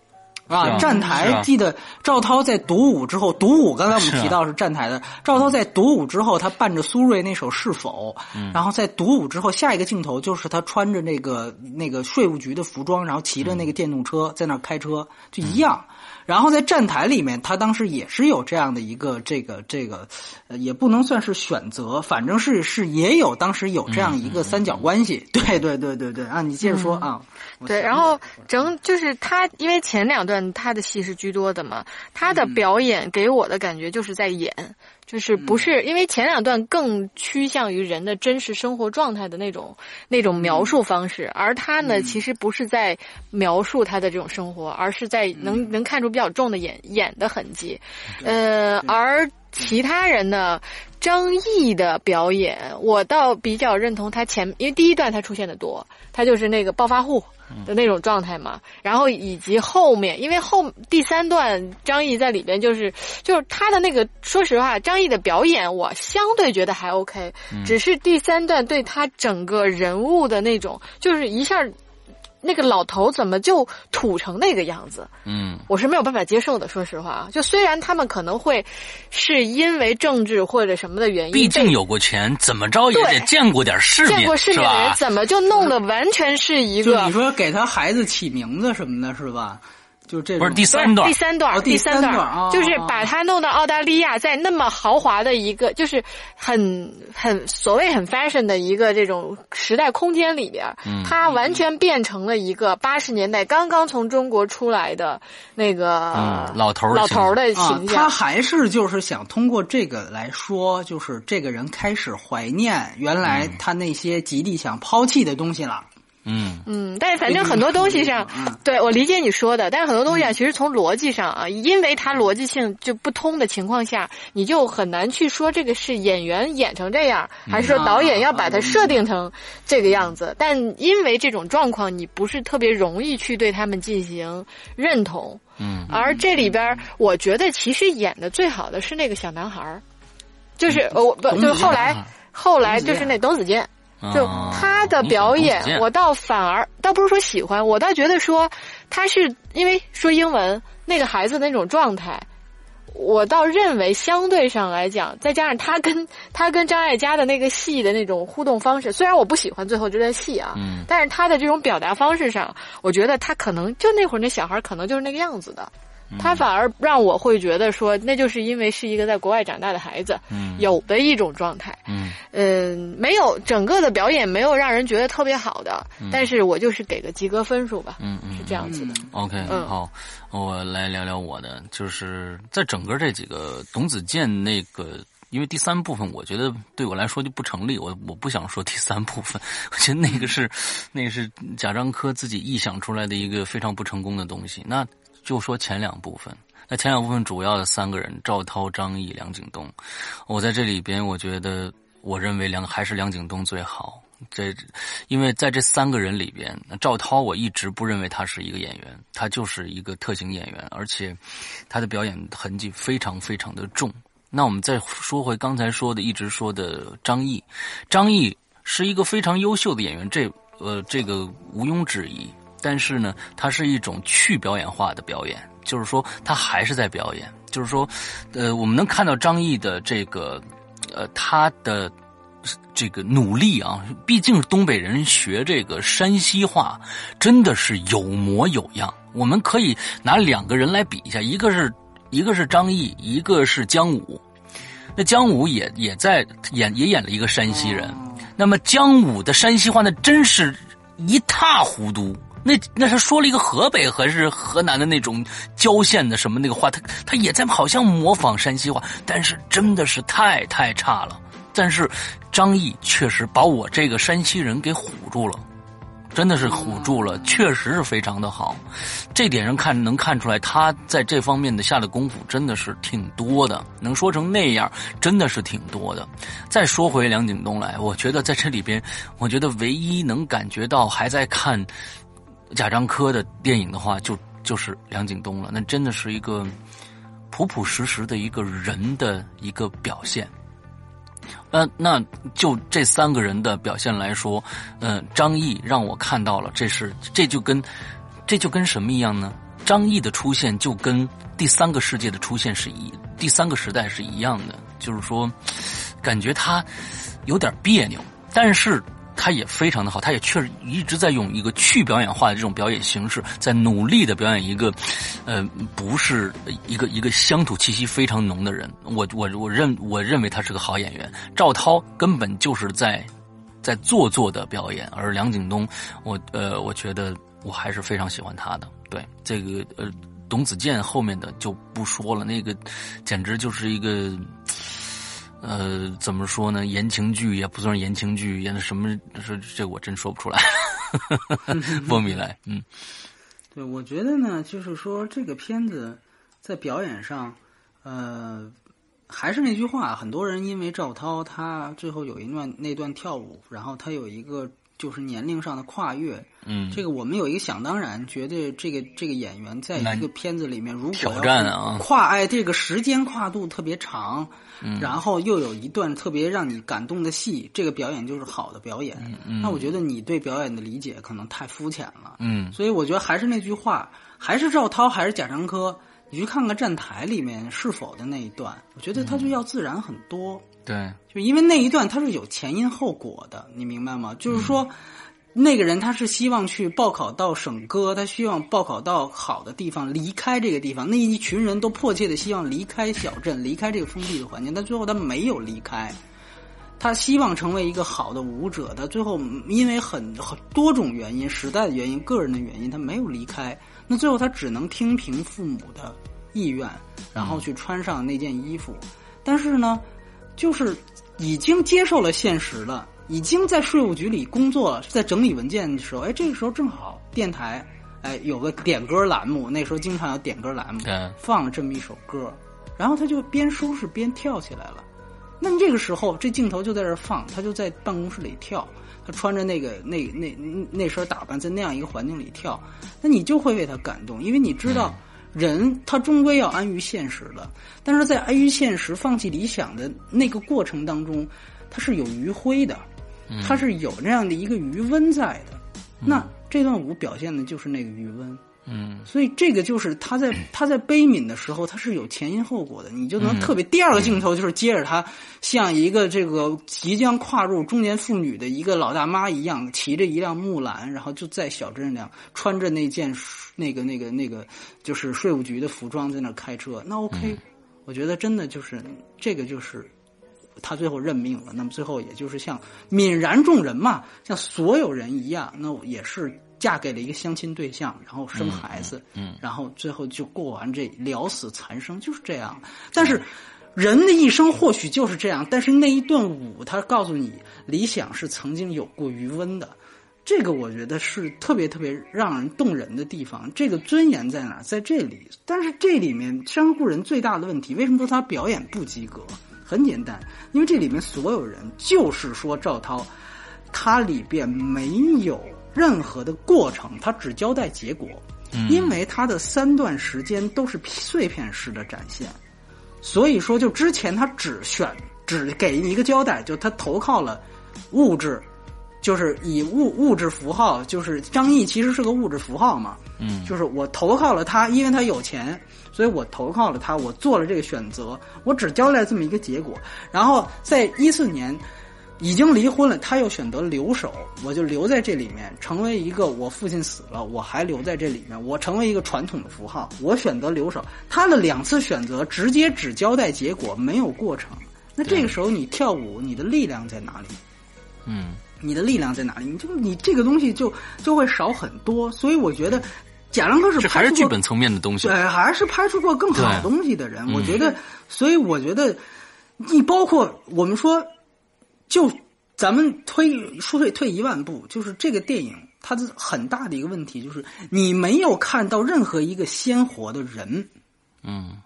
啊，站台记得赵涛在独舞之后，独舞刚才我们提到是站台的。赵涛在独舞之后，他伴着苏芮那首《是否》，然后在独舞之后，下一个镜头就是他穿着那个那个税务局的服装，然后骑着那个电动车在那开车，就一样。然后在站台里面，他当时也是有这样的一个这个这个，呃，也不能算是选择，反正是是也有当时有这样一个三角关系。对对对对对啊，你接着说啊。对，然后整就是他，因为前两段他的戏是居多的嘛，他的表演给我的感觉就是在演。就是不是因为前两段更趋向于人的真实生活状态的那种那种描述方式，而他呢，其实不是在描述他的这种生活，而是在能能看出比较重的演演的痕迹，呃，而其他人呢。张译的表演，我倒比较认同他前，因为第一段他出现的多，他就是那个暴发户的那种状态嘛。然后以及后面，因为后第三段张译在里边就是就是他的那个，说实话，张译的表演我相对觉得还 OK，只是第三段对他整个人物的那种，就是一下。那个老头怎么就土成那个样子？嗯，我是没有办法接受的。说实话啊，就虽然他们可能会是因为政治或者什么的原因，毕竟有过钱，怎么着也得见过点世面，见过世面的人怎么就弄得完全是一个？你说给他孩子起名字什么的，是吧？就这不是第三段，第三段，第三段，就是把他弄到澳大利亚，在那么豪华的一个，就是很很所谓很 fashion 的一个这种时代空间里边，他完全变成了一个八十年代刚刚从中国出来的那个老头老头的形象。他还是就是想通过这个来说，就是这个人开始怀念原来他那些极力想抛弃的东西了。嗯嗯。嗯，但是反正很多东西上，对我理解你说的，但是很多东西啊，其实从逻辑上啊，因为它逻辑性就不通的情况下，你就很难去说这个是演员演成这样，还是说导演要把它设定成这个样子。但因为这种状况，你不是特别容易去对他们进行认同。嗯，而这里边，我觉得其实演的最好的是那个小男孩儿，就是我不就是后来后来就是那董子健。就他的表演，我倒反而倒不是说喜欢，我倒觉得说他是因为说英文那个孩子那种状态，我倒认为相对上来讲，再加上他跟 他跟张艾嘉的那个戏的那种互动方式，虽然我不喜欢最后这段戏啊，但是他的这种表达方式上，我觉得他可能就那会儿那小孩可能就是那个样子的。他反而让我会觉得说，那就是因为是一个在国外长大的孩子，有的一种状态。嗯，嗯，没有整个的表演没有让人觉得特别好的，但是我就是给个及格分数吧。嗯嗯，是这样子的。OK，好，我来聊聊我的，就是在整个这几个董子健那个，因为第三部分我觉得对我来说就不成立，我我不想说第三部分，我觉得那个是那个是贾樟柯自己臆想出来的一个非常不成功的东西。那就说前两部分，那前两部分主要的三个人：赵涛、张译、梁景东。我在这里边，我觉得，我认为梁还是梁景东最好。这，因为在这三个人里边，赵涛我一直不认为他是一个演员，他就是一个特型演员，而且他的表演痕迹非常非常的重。那我们再说回刚才说的，一直说的张译，张译是一个非常优秀的演员，这呃这个毋庸置疑。但是呢，它是一种去表演化的表演，就是说他还是在表演，就是说，呃，我们能看到张译的这个，呃，他的。这个努力啊，毕竟东北人学这个山西话，真的是有模有样。我们可以拿两个人来比一下，一个是一个是张译，一个是姜武。那姜武也也在演，也演了一个山西人。那么姜武的山西话，那真是一塌糊涂。那那他说了一个河北还是河南的那种郊县的什么那个话，他他也在好像模仿山西话，但是真的是太太差了。但是，张译确实把我这个山西人给唬住了，真的是唬住了，确实是非常的好。这点上看能看出来，他在这方面的下的功夫真的是挺多的，能说成那样真的是挺多的。再说回梁景东来，我觉得在这里边，我觉得唯一能感觉到还在看贾樟柯的电影的话，就就是梁景东了。那真的是一个朴朴实实的一个人的一个表现。呃，那就这三个人的表现来说，嗯，张译让我看到了，这是这就跟这就跟什么一样呢？张译的出现就跟第三个世界的出现是一第三个时代是一样的，就是说，感觉他有点别扭，但是。他也非常的好，他也确实一直在用一个去表演化的这种表演形式，在努力的表演一个，呃，不是一个一个乡土气息非常浓的人。我我我认我认为他是个好演员。赵涛根本就是在在做作的表演，而梁景东，我呃，我觉得我还是非常喜欢他的。对这个呃，董子健后面的就不说了，那个简直就是一个。呃，怎么说呢？言情剧也不算言情剧，演的什么？这这我真说不出来。波米莱，嗯，对，我觉得呢，就是说这个片子在表演上，呃，还是那句话，很多人因为赵涛他最后有一段那段跳舞，然后他有一个。就是年龄上的跨越，嗯，这个我们有一个想当然，觉得这个这个演员在一个片子里面，如果挑战啊，跨哎这个时间跨度特别长，嗯，然后又有一段特别让你感动的戏，这个表演就是好的表演。嗯，那我觉得你对表演的理解可能太肤浅了。嗯，所以我觉得还是那句话，还是赵涛，还是贾樟柯，你去看看站台里面是否的那一段，我觉得他就要自然很多。对，就因为那一段他是有前因后果的，你明白吗？就是说，那个人他是希望去报考到省歌，他希望报考到好的地方，离开这个地方。那一群人都迫切的希望离开小镇，离开这个封闭的环境，但最后他没有离开。他希望成为一个好的舞者，他最后因为很很多种原因、时代的原因、个人的原因，他没有离开。那最后他只能听凭父母的意愿，然后去穿上那件衣服。但是呢？就是已经接受了现实了，已经在税务局里工作了，在整理文件的时候，哎，这个时候正好电台，哎，有个点歌栏目，那时候经常有点歌栏目，放了这么一首歌，然后他就边收拾边跳起来了。那么这个时候，这镜头就在这放，他就在办公室里跳，他穿着那个那那那身打扮，在那样一个环境里跳，那你就会为他感动，因为你知道。人他终归要安于现实的，但是在安于现实、放弃理想的那个过程当中，他是有余晖的，他是有那样的一个余温在的。那这段舞表现的就是那个余温。嗯，所以这个就是他在 他在悲悯的时候，他是有前因后果的，你就能特别。第二个镜头就是接着他像一个这个即将跨入中年妇女的一个老大妈一样，骑着一辆木兰，然后就在小镇上穿着那件那个那个那个就是税务局的服装在那开车。那 OK，我觉得真的就是这个就是他最后认命了。那么最后也就是像泯然众人嘛，像所有人一样，那也是。嫁给了一个相亲对象，然后生孩子，嗯，然后最后就过完这了死残生，就是这样。但是，人的一生或许就是这样。但是那一段舞，他告诉你，理想是曾经有过余温的。这个我觉得是特别特别让人动人的地方。这个尊严在哪？在这里。但是这里面《山河故人》最大的问题，为什么说他表演不及格？很简单，因为这里面所有人就是说赵涛，他里边没有任何的过程，他只交代结果。因为他的三段时间都是碎片式的展现，所以说就之前他只选只给你一个交代，就他投靠了物质。就是以物物质符号，就是张译其实是个物质符号嘛，嗯，就是我投靠了他，因为他有钱，所以我投靠了他，我做了这个选择，我只交代这么一个结果。然后在一四年已经离婚了，他又选择留守，我就留在这里面，成为一个我父亲死了，我还留在这里面，我成为一个传统的符号，我选择留守。他的两次选择直接只交代结果，没有过程。那这个时候你跳舞，你的力量在哪里？嗯。你的力量在哪里？你就你这个东西就就会少很多，所以我觉得贾樟柯是还是剧本层面的东西，对，还是拍出过更好东西的人。我觉得，所以我觉得，你包括我们说，就咱们推说退退一万步，就是这个电影它的很大的一个问题就是你没有看到任何一个鲜活的人，嗯。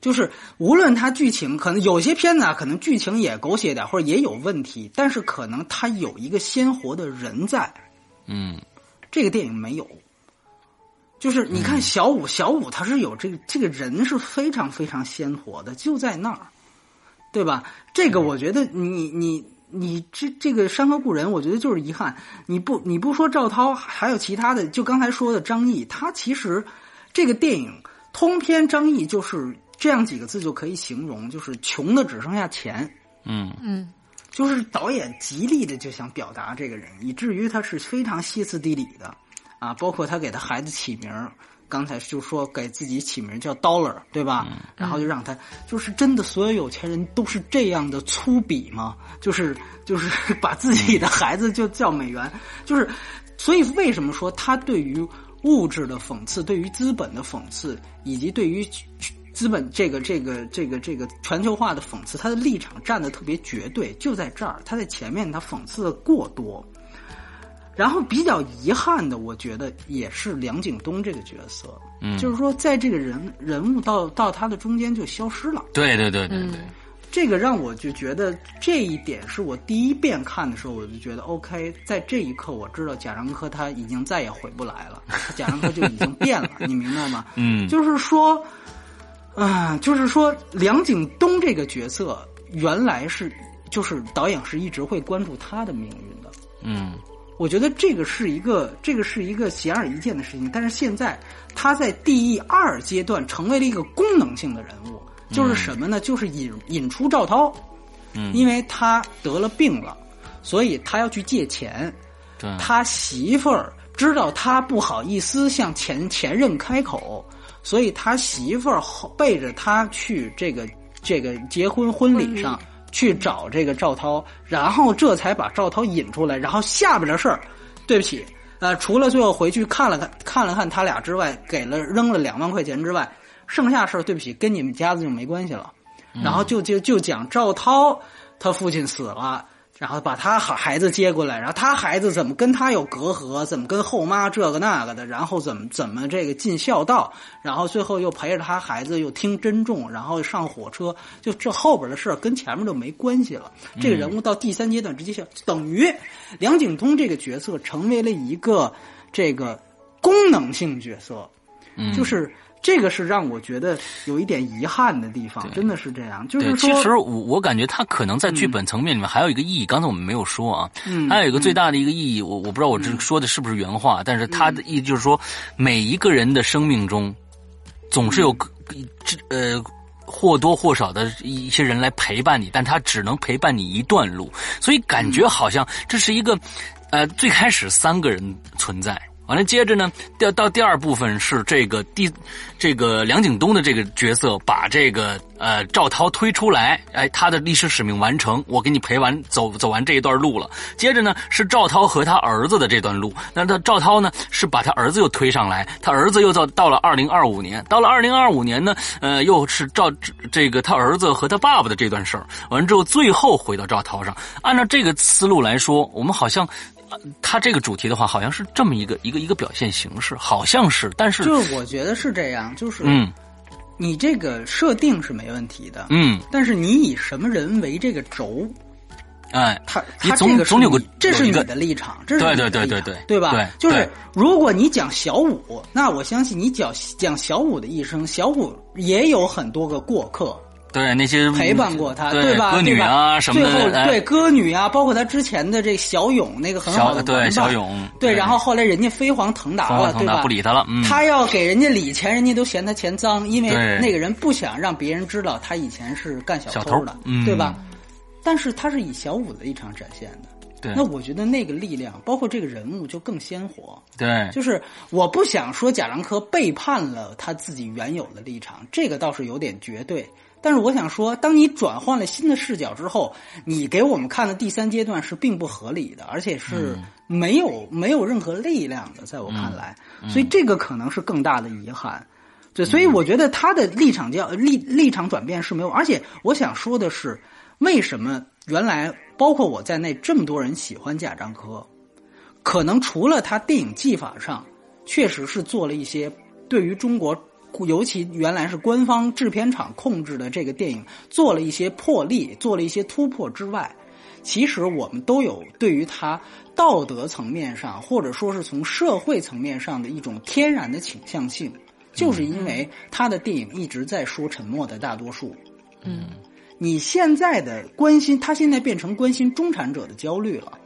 就是无论它剧情，可能有些片子啊，可能剧情也狗血点，或者也有问题，但是可能它有一个鲜活的人在。嗯，这个电影没有。就是你看小五，小五他是有这个这个人是非常非常鲜活的，就在那儿，对吧？这个我觉得你你你这这个《山河故人》，我觉得就是遗憾。你不你不说赵涛，还有其他的，就刚才说的张译，他其实这个电影通篇张译就是。这样几个字就可以形容，就是穷的只剩下钱。嗯嗯，就是导演极力的就想表达这个人，以至于他是非常歇斯底里的啊。包括他给他孩子起名，刚才就说给自己起名叫 Dollar，对吧？然后就让他就是真的，所有有钱人都是这样的粗鄙吗？就是就是 把自己的孩子就叫美元，就是所以为什么说他对于物质的讽刺，对于资本的讽刺，以及对于。资本这个这个这个这个全球化的讽刺，他的立场站的特别绝对，就在这儿。他在前面他讽刺的过多，然后比较遗憾的，我觉得也是梁景东这个角色，嗯，就是说在这个人人物到到他的中间就消失了。对对对对对，这个让我就觉得这一点是我第一遍看的时候，我就觉得 OK，在这一刻我知道贾樟柯他已经再也回不来了，贾樟柯就已经变了，你明白吗？嗯，就是说。啊，就是说梁景东这个角色原来是，就是导演是一直会关注他的命运的。嗯，我觉得这个是一个，这个是一个显而易见的事情。但是现在他在第二阶段成为了一个功能性的人物，就是什么呢？就是引引出赵涛，嗯，因为他得了病了，所以他要去借钱。对，他媳妇儿知道他不好意思向前前任开口。所以他媳妇儿背着他去这个这个结婚婚礼上去找这个赵涛，然后这才把赵涛引出来。然后下边的事儿，对不起，呃，除了最后回去看了看看了看他俩之外，给了扔了两万块钱之外，剩下事儿对不起，跟你们家子就没关系了。然后就就就讲赵涛他父亲死了。然后把他孩孩子接过来，然后他孩子怎么跟他有隔阂，怎么跟后妈这个那个的，然后怎么怎么这个尽孝道，然后最后又陪着他孩子又听珍重，然后上火车，就这后边的事跟前面就没关系了。这个人物到第三阶段直接就等于梁景通这个角色成为了一个这个功能性角色，就是。这个是让我觉得有一点遗憾的地方，真的是这样。就是说，其实我我感觉他可能在剧本层面里面还有一个意义，刚才我们没有说啊。嗯，还有一个最大的一个意义，我我不知道我这说的是不是原话，但是他的意思就是说，每一个人的生命中，总是有这呃或多或少的一些人来陪伴你，但他只能陪伴你一段路，所以感觉好像这是一个呃最开始三个人存在。完了，接着呢，到到第二部分是这个第，这个梁景东的这个角色把这个呃赵涛推出来，哎，他的历史使命完成，我给你陪完走走完这一段路了。接着呢是赵涛和他儿子的这段路，那他赵涛呢是把他儿子又推上来，他儿子又到到了二零二五年，到了二零二五年呢，呃，又是赵这个他儿子和他爸爸的这段事儿，完了之后最后回到赵涛上，按照这个思路来说，我们好像。他这个主题的话，好像是这么一个一个一个表现形式，好像是，但是就是我觉得是这样，就是嗯，你这个设定是没问题的，嗯，但是你以什么人为这个轴？哎，他他这个总总有个这是你的立场，这是对对对对对对吧？对就是如果你讲小五，那我相信你讲讲小五的一生，小五也有很多个过客对那些陪伴过他，对吧？歌女啊什么的，哎最后对歌女啊，包括他之前的这小勇那个很好的玩伴小勇，对，然后后来人家飞黄腾达了，对吧？不理他了，嗯，他要给人家理钱，人家都嫌他钱脏，因为那个人不想让别人知道他以前是干小小偷的，对吧？但是他是以小五的立场展现的，对那我觉得那个力量，包括这个人物就更鲜活。对，就是我不想说贾樟柯背叛了他自己原有的立场，这个倒是有点绝对。但是我想说，当你转换了新的视角之后，你给我们看的第三阶段是并不合理的，而且是没有、没有任何力量的，在我看来，所以这个可能是更大的遗憾。对，所以我觉得他的立场叫立立场转变是没有，而且我想说的是，为什么原来包括我在内这么多人喜欢贾樟柯，可能除了他电影技法上确实是做了一些对于中国，尤其原来是官方制片厂控制的这个电影做了一些破例，做了一些突破之外，其实我们都有对于他道德层面上，或者说是从社会层面上的一种天然的倾向性，就是因为他的电影一直在说沉默的大多数。嗯，你现在的关心，他现在变成关心中产者的焦虑了。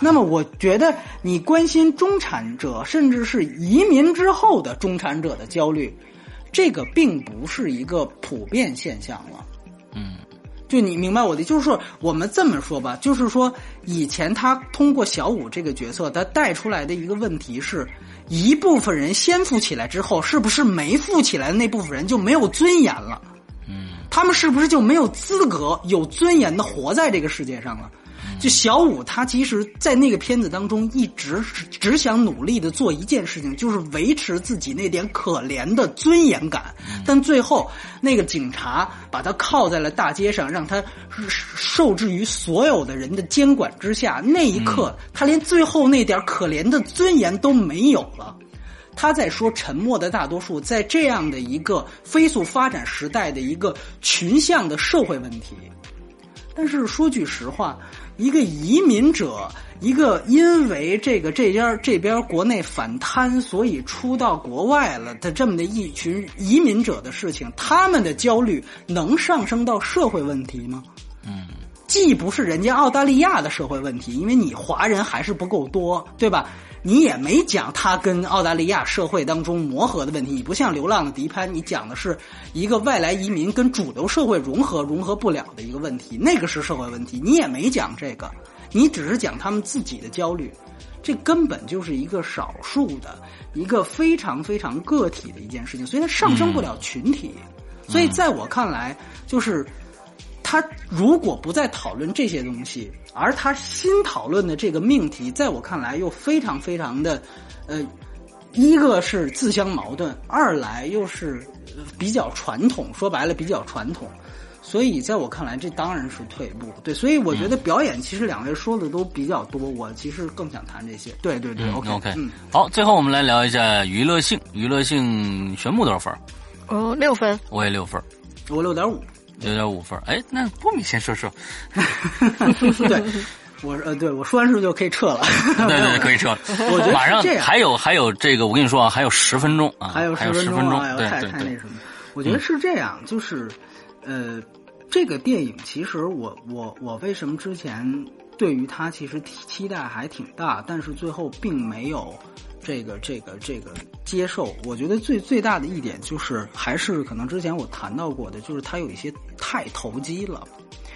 那么，我觉得你关心中产者，甚至是移民之后的中产者的焦虑，这个并不是一个普遍现象了。嗯，就你明白我的，就是说，我们这么说吧，就是说，以前他通过小五这个角色，他带出来的一个问题是，一部分人先富起来之后，是不是没富起来的那部分人就没有尊严了？嗯，他们是不是就没有资格、有尊严的活在这个世界上了？就小五，他其实，在那个片子当中，一直只只想努力的做一件事情，就是维持自己那点可怜的尊严感。但最后，那个警察把他铐在了大街上，让他受制于所有的人的监管之下。那一刻，他连最后那点可怜的尊严都没有了。他在说沉默的大多数，在这样的一个飞速发展时代的一个群像的社会问题。但是说句实话，一个移民者，一个因为这个这边这边国内反贪，所以出到国外了的这么的一群移民者的事情，他们的焦虑能上升到社会问题吗？嗯，既不是人家澳大利亚的社会问题，因为你华人还是不够多，对吧？你也没讲他跟澳大利亚社会当中磨合的问题，你不像《流浪的迪潘》，你讲的是一个外来移民跟主流社会融合融合不了的一个问题，那个是社会问题，你也没讲这个，你只是讲他们自己的焦虑，这根本就是一个少数的一个非常非常个体的一件事情，所以它上升不了群体，所以在我看来，就是他如果不再讨论这些东西。而他新讨论的这个命题，在我看来又非常非常的，呃，一个是自相矛盾，二来又是比较传统，说白了比较传统，所以在我看来，这当然是退步。对，所以我觉得表演其实两位说的都比较多，我其实更想谈这些。对对对，OK OK，嗯，好，最后我们来聊一下娱乐性，娱乐性玄木多少分？哦，六分，我也六分，我六点五。六点五分，哎，那波米先说说。对，我呃，对我说完是不是就可以撤了？对对，可以撤了。我觉得马上还有还有这个，我跟你说啊，还有十分钟啊，还有十分钟，太太那什么。我觉得是这样，就是呃，这个电影其实我我我为什么之前对于它其实期待还挺大，但是最后并没有。这个这个这个接受，我觉得最最大的一点就是，还是可能之前我谈到过的，就是它有一些太投机了。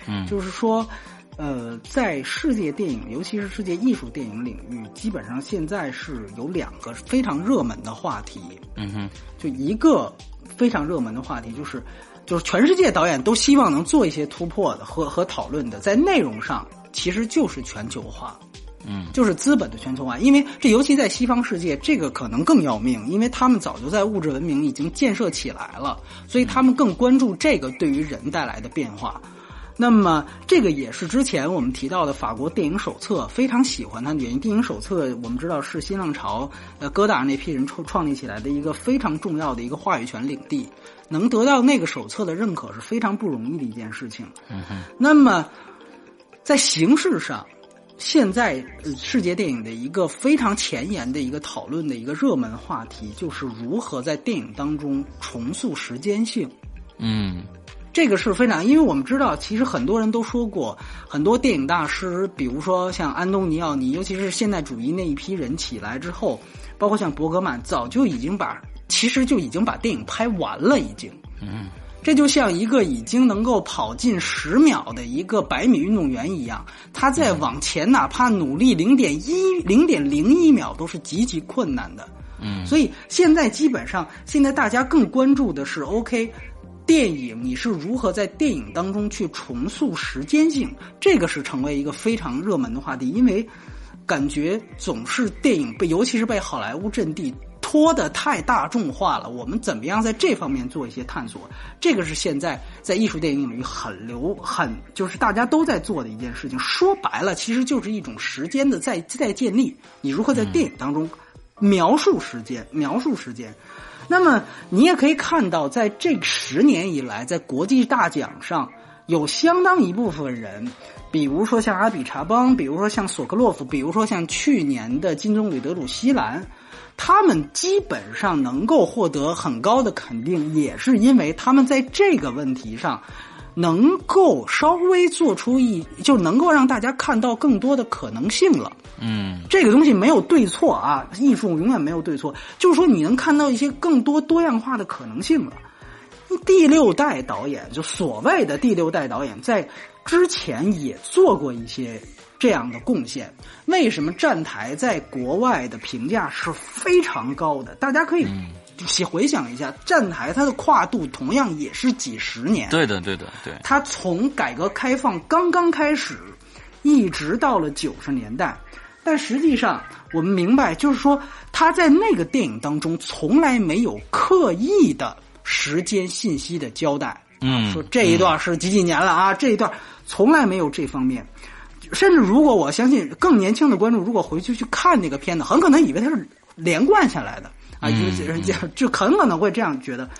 嗯，就是说，呃，在世界电影，尤其是世界艺术电影领域，基本上现在是有两个非常热门的话题。嗯哼，就一个非常热门的话题，就是就是全世界导演都希望能做一些突破的和和讨论的，在内容上其实就是全球化。嗯，就是资本的全球化，因为这尤其在西方世界，这个可能更要命，因为他们早就在物质文明已经建设起来了，所以他们更关注这个对于人带来的变化。那么这个也是之前我们提到的法国电影手册非常喜欢它的原因。电影手册我们知道是新浪潮呃戈达那批人创创立起来的一个非常重要的一个话语权领地，能得到那个手册的认可是非常不容易的一件事情。嗯哼。那么在形式上，现在世界电影的一个非常前沿的一个讨论的一个热门话题，就是如何在电影当中重塑时间性。嗯。这个是非常，因为我们知道，其实很多人都说过，很多电影大师，比如说像安东尼奥尼，尤其是现代主义那一批人起来之后，包括像伯格曼，早就已经把，其实就已经把电影拍完了，已经。嗯，这就像一个已经能够跑进十秒的一个百米运动员一样，他在往前哪怕努力零点一、零点零一秒都是极其困难的。嗯，所以现在基本上，现在大家更关注的是 OK。电影你是如何在电影当中去重塑时间性？这个是成为一个非常热门的话题，因为感觉总是电影被，尤其是被好莱坞阵地拖得太大众化了。我们怎么样在这方面做一些探索？这个是现在在艺术电影领域很流很就是大家都在做的一件事情。说白了，其实就是一种时间的再再建立。你如何在电影当中描述时间？描述时间？那么你也可以看到，在这十年以来，在国际大奖上有相当一部分人，比如说像阿比查邦，比如说像索克洛夫，比如说像去年的金棕榈得主西兰，他们基本上能够获得很高的肯定，也是因为他们在这个问题上。能够稍微做出一，就能够让大家看到更多的可能性了。嗯，这个东西没有对错啊，艺术永远没有对错，就是说你能看到一些更多多样化的可能性了。第六代导演，就所谓的第六代导演，在之前也做过一些这样的贡献。为什么站台在国外的评价是非常高的？大家可以。细回想一下，站台它的跨度同样也是几十年。对的，对的，对。它从改革开放刚刚开始，一直到了九十年代，但实际上我们明白，就是说他在那个电影当中从来没有刻意的时间信息的交代。嗯，说这一段是几几年了啊？这一段从来没有这方面。甚至如果我相信更年轻的观众，如果回去去看那个片子，很可能以为它是连贯下来的。啊，就就很可能会这样觉得，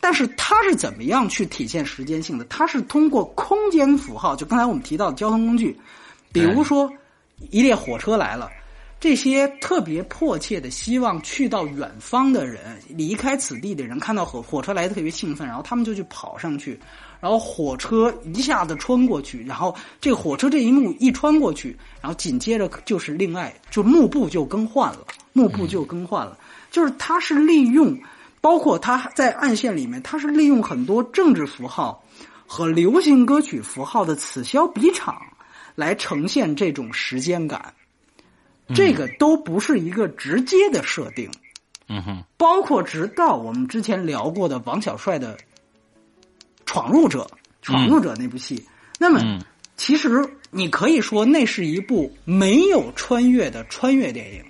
但是它是怎么样去体现时间性的？它是通过空间符号，就刚才我们提到的交通工具，比如说一列火车来了，这些特别迫切的希望去到远方的人，离开此地的人，看到火火车来的特别兴奋，然后他们就去跑上去，然后火车一下子穿过去，然后这个火车这一幕一穿过去，然后紧接着就是另外就幕布就更换了，幕布就更换了。就是他是利用，包括他在暗线里面，他是利用很多政治符号和流行歌曲符号的此消彼长，来呈现这种时间感。这个都不是一个直接的设定。嗯哼。包括直到我们之前聊过的王小帅的《闯入者》，《闯入者》那部戏，那么其实你可以说那是一部没有穿越的穿越电影。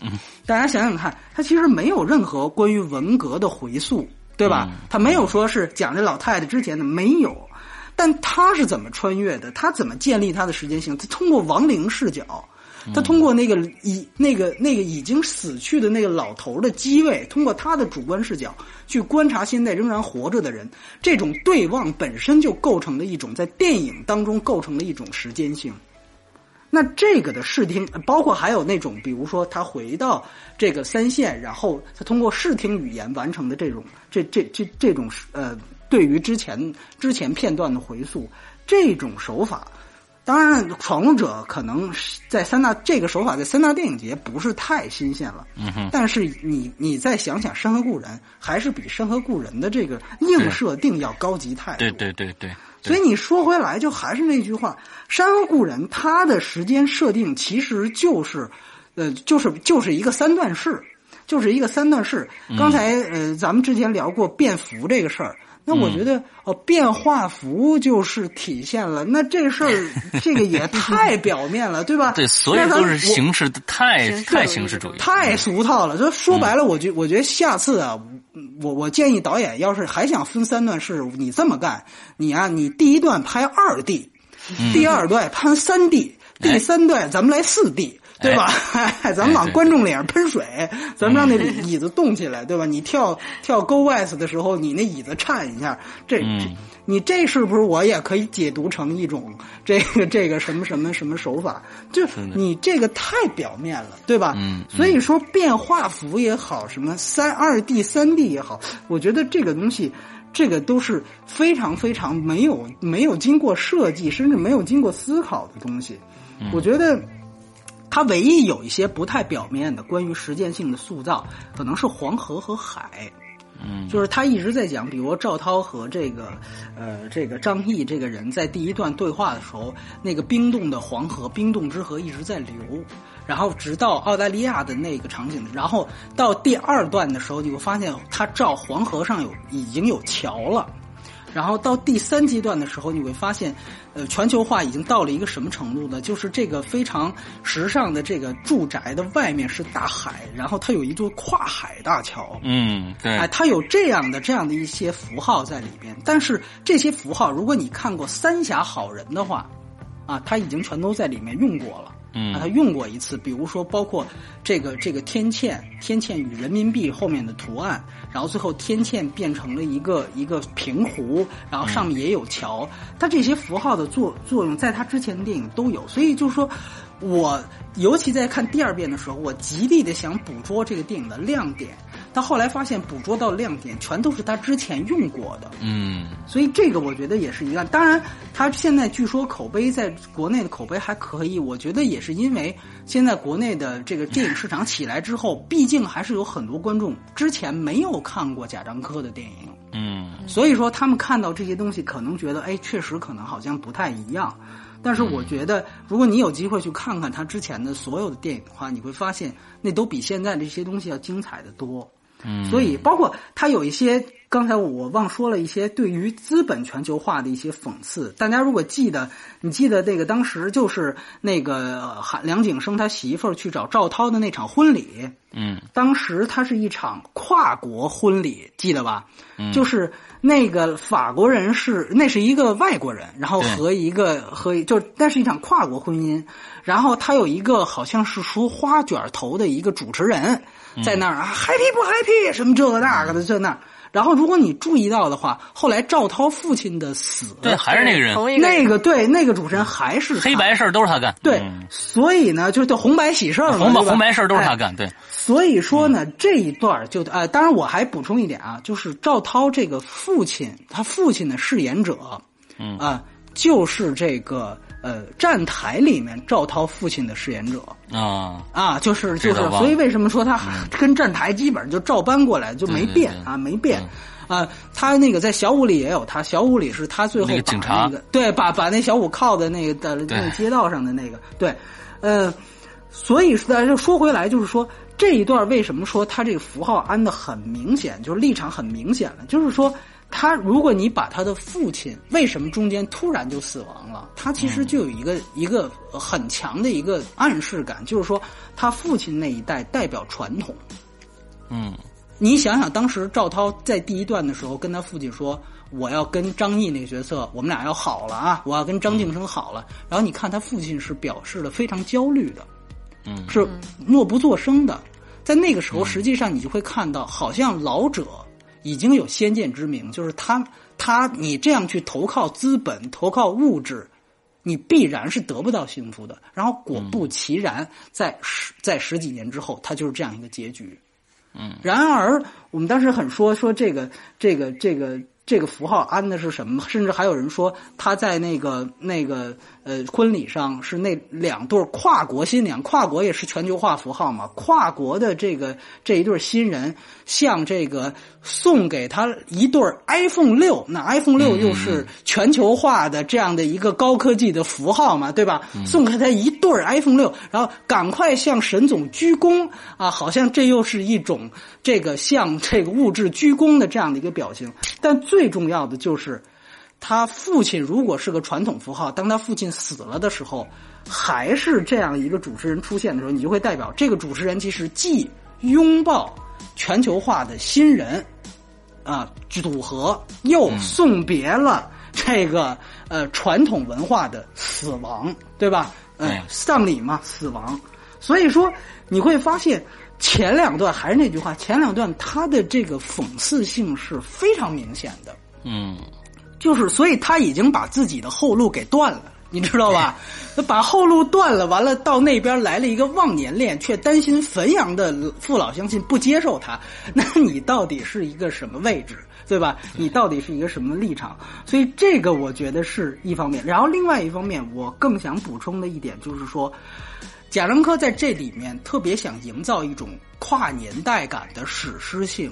嗯，大家想想看，它其实没有任何关于文革的回溯，对吧？它没有说是讲这老太太之前的，没有。但他是怎么穿越的？他怎么建立他的时间性？他通过亡灵视角，他通过那个已那个那个已经死去的那个老头的机位，通过他的主观视角去观察现在仍然活着的人，这种对望本身就构成了一种在电影当中构成了一种时间性。那这个的视听，包括还有那种，比如说他回到这个三线，然后他通过视听语言完成的这种，这这这这种呃，对于之前之前片段的回溯，这种手法，当然《闯入者》可能在三大这个手法在三大电影节不是太新鲜了，嗯哼，但是你你再想想《山河故人》，还是比《山河故人》的这个硬设定要高级太多，对对对对。所以你说回来，就还是那句话，《山河故人》它的时间设定其实就是，呃，就是就是一个三段式，就是一个三段式。刚才呃，咱们之前聊过变符这个事儿。那我觉得哦，变画符就是体现了那这事儿，这个也太表面了，对吧？对，所以都是形式太太形式主义，太俗套了。就说白了，我觉我觉得下次啊，我我建议导演要是还想分三段式，你这么干，你啊，你第一段拍二 D，第二段拍三 D，第三段咱们来四 D。对吧？咱们往观众脸上喷水，咱们让那椅子动起来，对吧？你跳跳 Go West 的时候，你那椅子颤一下，这你这是不是我也可以解读成一种这个这个什么什么什么手法？就你这个太表面了，对吧？嗯。所以说变化幅也好，什么三二 D 三 D 也好，我觉得这个东西，这个都是非常非常没有没有经过设计，甚至没有经过思考的东西。我觉得。它唯一有一些不太表面的关于实践性的塑造，可能是黄河和海，嗯，就是他一直在讲，比如赵涛和这个，呃，这个张毅这个人在第一段对话的时候，那个冰冻的黄河，冰冻之河一直在流，然后直到澳大利亚的那个场景，然后到第二段的时候，你会发现他照黄河上有已经有桥了。然后到第三阶段的时候，你会发现，呃，全球化已经到了一个什么程度呢？就是这个非常时尚的这个住宅的外面是大海，然后它有一座跨海大桥。嗯，对。哎，它有这样的这样的一些符号在里边。但是这些符号，如果你看过《三峡好人》的话，啊，它已经全都在里面用过了。嗯，他用过一次，比如说包括这个这个天堑，天堑与人民币后面的图案，然后最后天堑变成了一个一个平湖，然后上面也有桥，它这些符号的作作用，在他之前的电影都有，所以就是说，我尤其在看第二遍的时候，我极力的想捕捉这个电影的亮点。他后来发现捕捉到亮点全都是他之前用过的，嗯，所以这个我觉得也是一个。当然，他现在据说口碑在国内的口碑还可以，我觉得也是因为现在国内的这个电影市场起来之后，毕竟还是有很多观众之前没有看过贾樟柯的电影，嗯，所以说他们看到这些东西，可能觉得哎，确实可能好像不太一样。但是我觉得，如果你有机会去看看他之前的所有的电影的话，你会发现那都比现在这些东西要精彩的多。嗯，所以包括他有一些，刚才我忘说了一些对于资本全球化的一些讽刺。大家如果记得，你记得那个当时就是那个梁景生他媳妇儿去找赵涛的那场婚礼，嗯，当时他是一场跨国婚礼，记得吧？嗯，就是那个法国人是那是一个外国人，然后和一个和就那是一场跨国婚姻，然后他有一个好像是梳花卷头的一个主持人。在那儿啊，happy 不 happy 什么这个那个的在那儿。然后如果你注意到的话，后来赵涛父亲的死，对，还是那个人，那个对那个主持人还是黑白事儿都是他干。对，所以呢，就是红白喜事儿红白红白事儿都是他干。对，所以说呢，这一段就呃，当然我还补充一点啊，就是赵涛这个父亲，他父亲的饰演者，嗯啊，就是这个。呃，站台里面赵涛父亲的饰演者啊。啊，就是就是，所以为什么说他跟站台基本上就照搬过来就没变啊，没变。啊。他那个在小五里也有他，小五里是他最后把那个对把把那小五靠在那个的那个街道上的那个对，呃，所以说就说回来就是说这一段为什么说他这个符号安的很明显，就是立场很明显了，就是说。他，如果你把他的父亲为什么中间突然就死亡了，他其实就有一个一个很强的一个暗示感，就是说他父亲那一代代表传统。嗯，你想想，当时赵涛在第一段的时候跟他父亲说：“我要跟张译那个角色，我们俩要好了啊，我要跟张晋生好了。”然后你看他父亲是表示的非常焦虑的，嗯，是默不作声的。在那个时候，实际上你就会看到，好像老者。已经有先见之明，就是他他你这样去投靠资本、投靠物质，你必然是得不到幸福的。然后果不其然，在十在十几年之后，他就是这样一个结局。嗯，然而我们当时很说说这个这个这个这个符号安的是什么？甚至还有人说他在那个那个。呃，婚礼上是那两对跨国新娘，跨国也是全球化符号嘛。跨国的这个这一对新人，向这个送给他一对 iPhone 六，那 iPhone 六又是全球化的这样的一个高科技的符号嘛，对吧？送给他一对 iPhone 六，然后赶快向沈总鞠躬啊，好像这又是一种这个向这个物质鞠躬的这样的一个表情。但最重要的就是。他父亲如果是个传统符号，当他父亲死了的时候，还是这样一个主持人出现的时候，你就会代表这个主持人其实既拥抱全球化的新人，啊组合，又送别了这个呃传统文化的死亡，对吧？嗯，丧礼嘛，死亡。所以说你会发现前两段还是那句话，前两段他的这个讽刺性是非常明显的。嗯，就是所以他已经把自己的后路给断了。你知道吧？那把后路断了，完了到那边来了一个忘年恋，却担心汾阳的父老乡亲不接受他。那你到底是一个什么位置，对吧？你到底是一个什么立场？所以这个我觉得是一方面。然后另外一方面，我更想补充的一点就是说，贾樟柯在这里面特别想营造一种跨年代感的史诗性。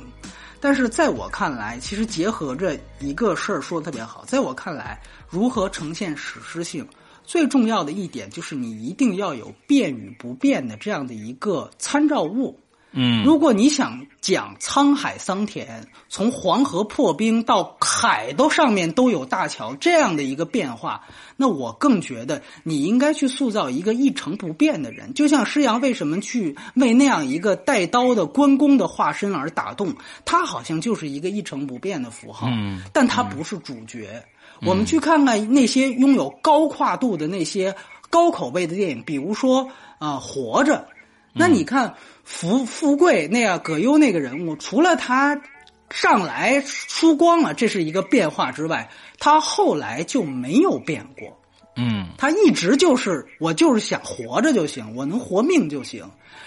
但是在我看来，其实结合着一个事儿说的特别好。在我看来，如何呈现史诗性，最重要的一点就是你一定要有变与不变的这样的一个参照物。嗯，如果你想讲沧海桑田，从黄河破冰到海都上面都有大桥这样的一个变化，那我更觉得你应该去塑造一个一成不变的人。就像施洋为什么去为那样一个带刀的关公的化身而打动，他好像就是一个一成不变的符号，嗯，但他不是主角。我们去看看那些拥有高跨度的那些高口碑的电影，比如说啊，《活着》。那你看，福富贵那样葛优那个人物，除了他上来输光了，这是一个变化之外，他后来就没有变过。嗯，他一直就是我就是想活着就行，我能活命就行。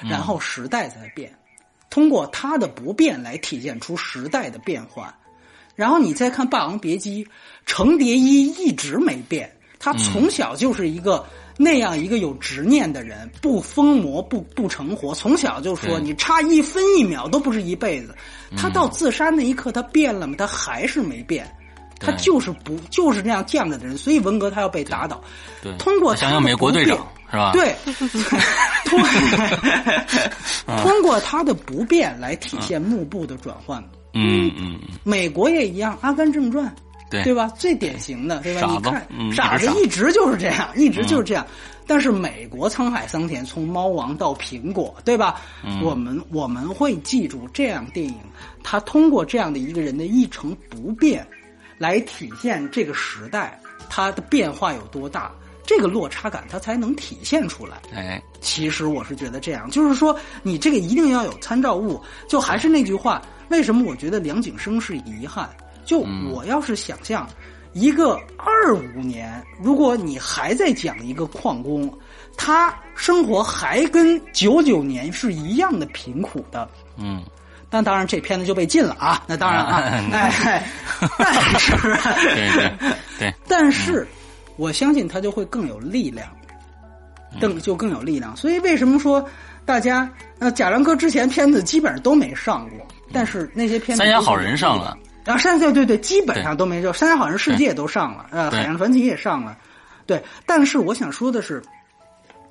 然后时代在变，通过他的不变来体现出时代的变换。然后你再看《霸王别姬》，程蝶衣一直没变，他从小就是一个。那样一个有执念的人，不疯魔不不成活，从小就说你差一分一秒都不是一辈子。他到自杀那一刻，他变了吗？他还是没变，他就是不就是那样犟着的人。所以文革他要被打倒。对，通过想想美国队长是吧？对，通 通过他的不变来体现幕布的转换。嗯嗯，美国也一样，《阿甘正传》。对对吧？最典型的，对吧？你看，傻子一直就是这样，一直就是这样。但是美国沧海桑田，从猫王到苹果，对吧？我们我们会记住这样电影，它通过这样的一个人的一成不变，来体现这个时代它的变化有多大，这个落差感它才能体现出来。哎，其实我是觉得这样，就是说你这个一定要有参照物。就还是那句话，为什么我觉得梁景生是遗憾？就我要是想象，一个二五年，如果你还在讲一个矿工，他生活还跟九九年是一样的贫苦的，嗯，那当然这片子就被禁了啊，那当然啊，哎，但是，对对，但是我相信他就会更有力量，更就更有力量。所以为什么说大家那贾樟柯之前片子基本上都没上过，但是那些片子三峡好人上了。然后山对对对，基本上都没上。山海好像世界都上了，呃，海洋传奇也上了，对。但是我想说的是，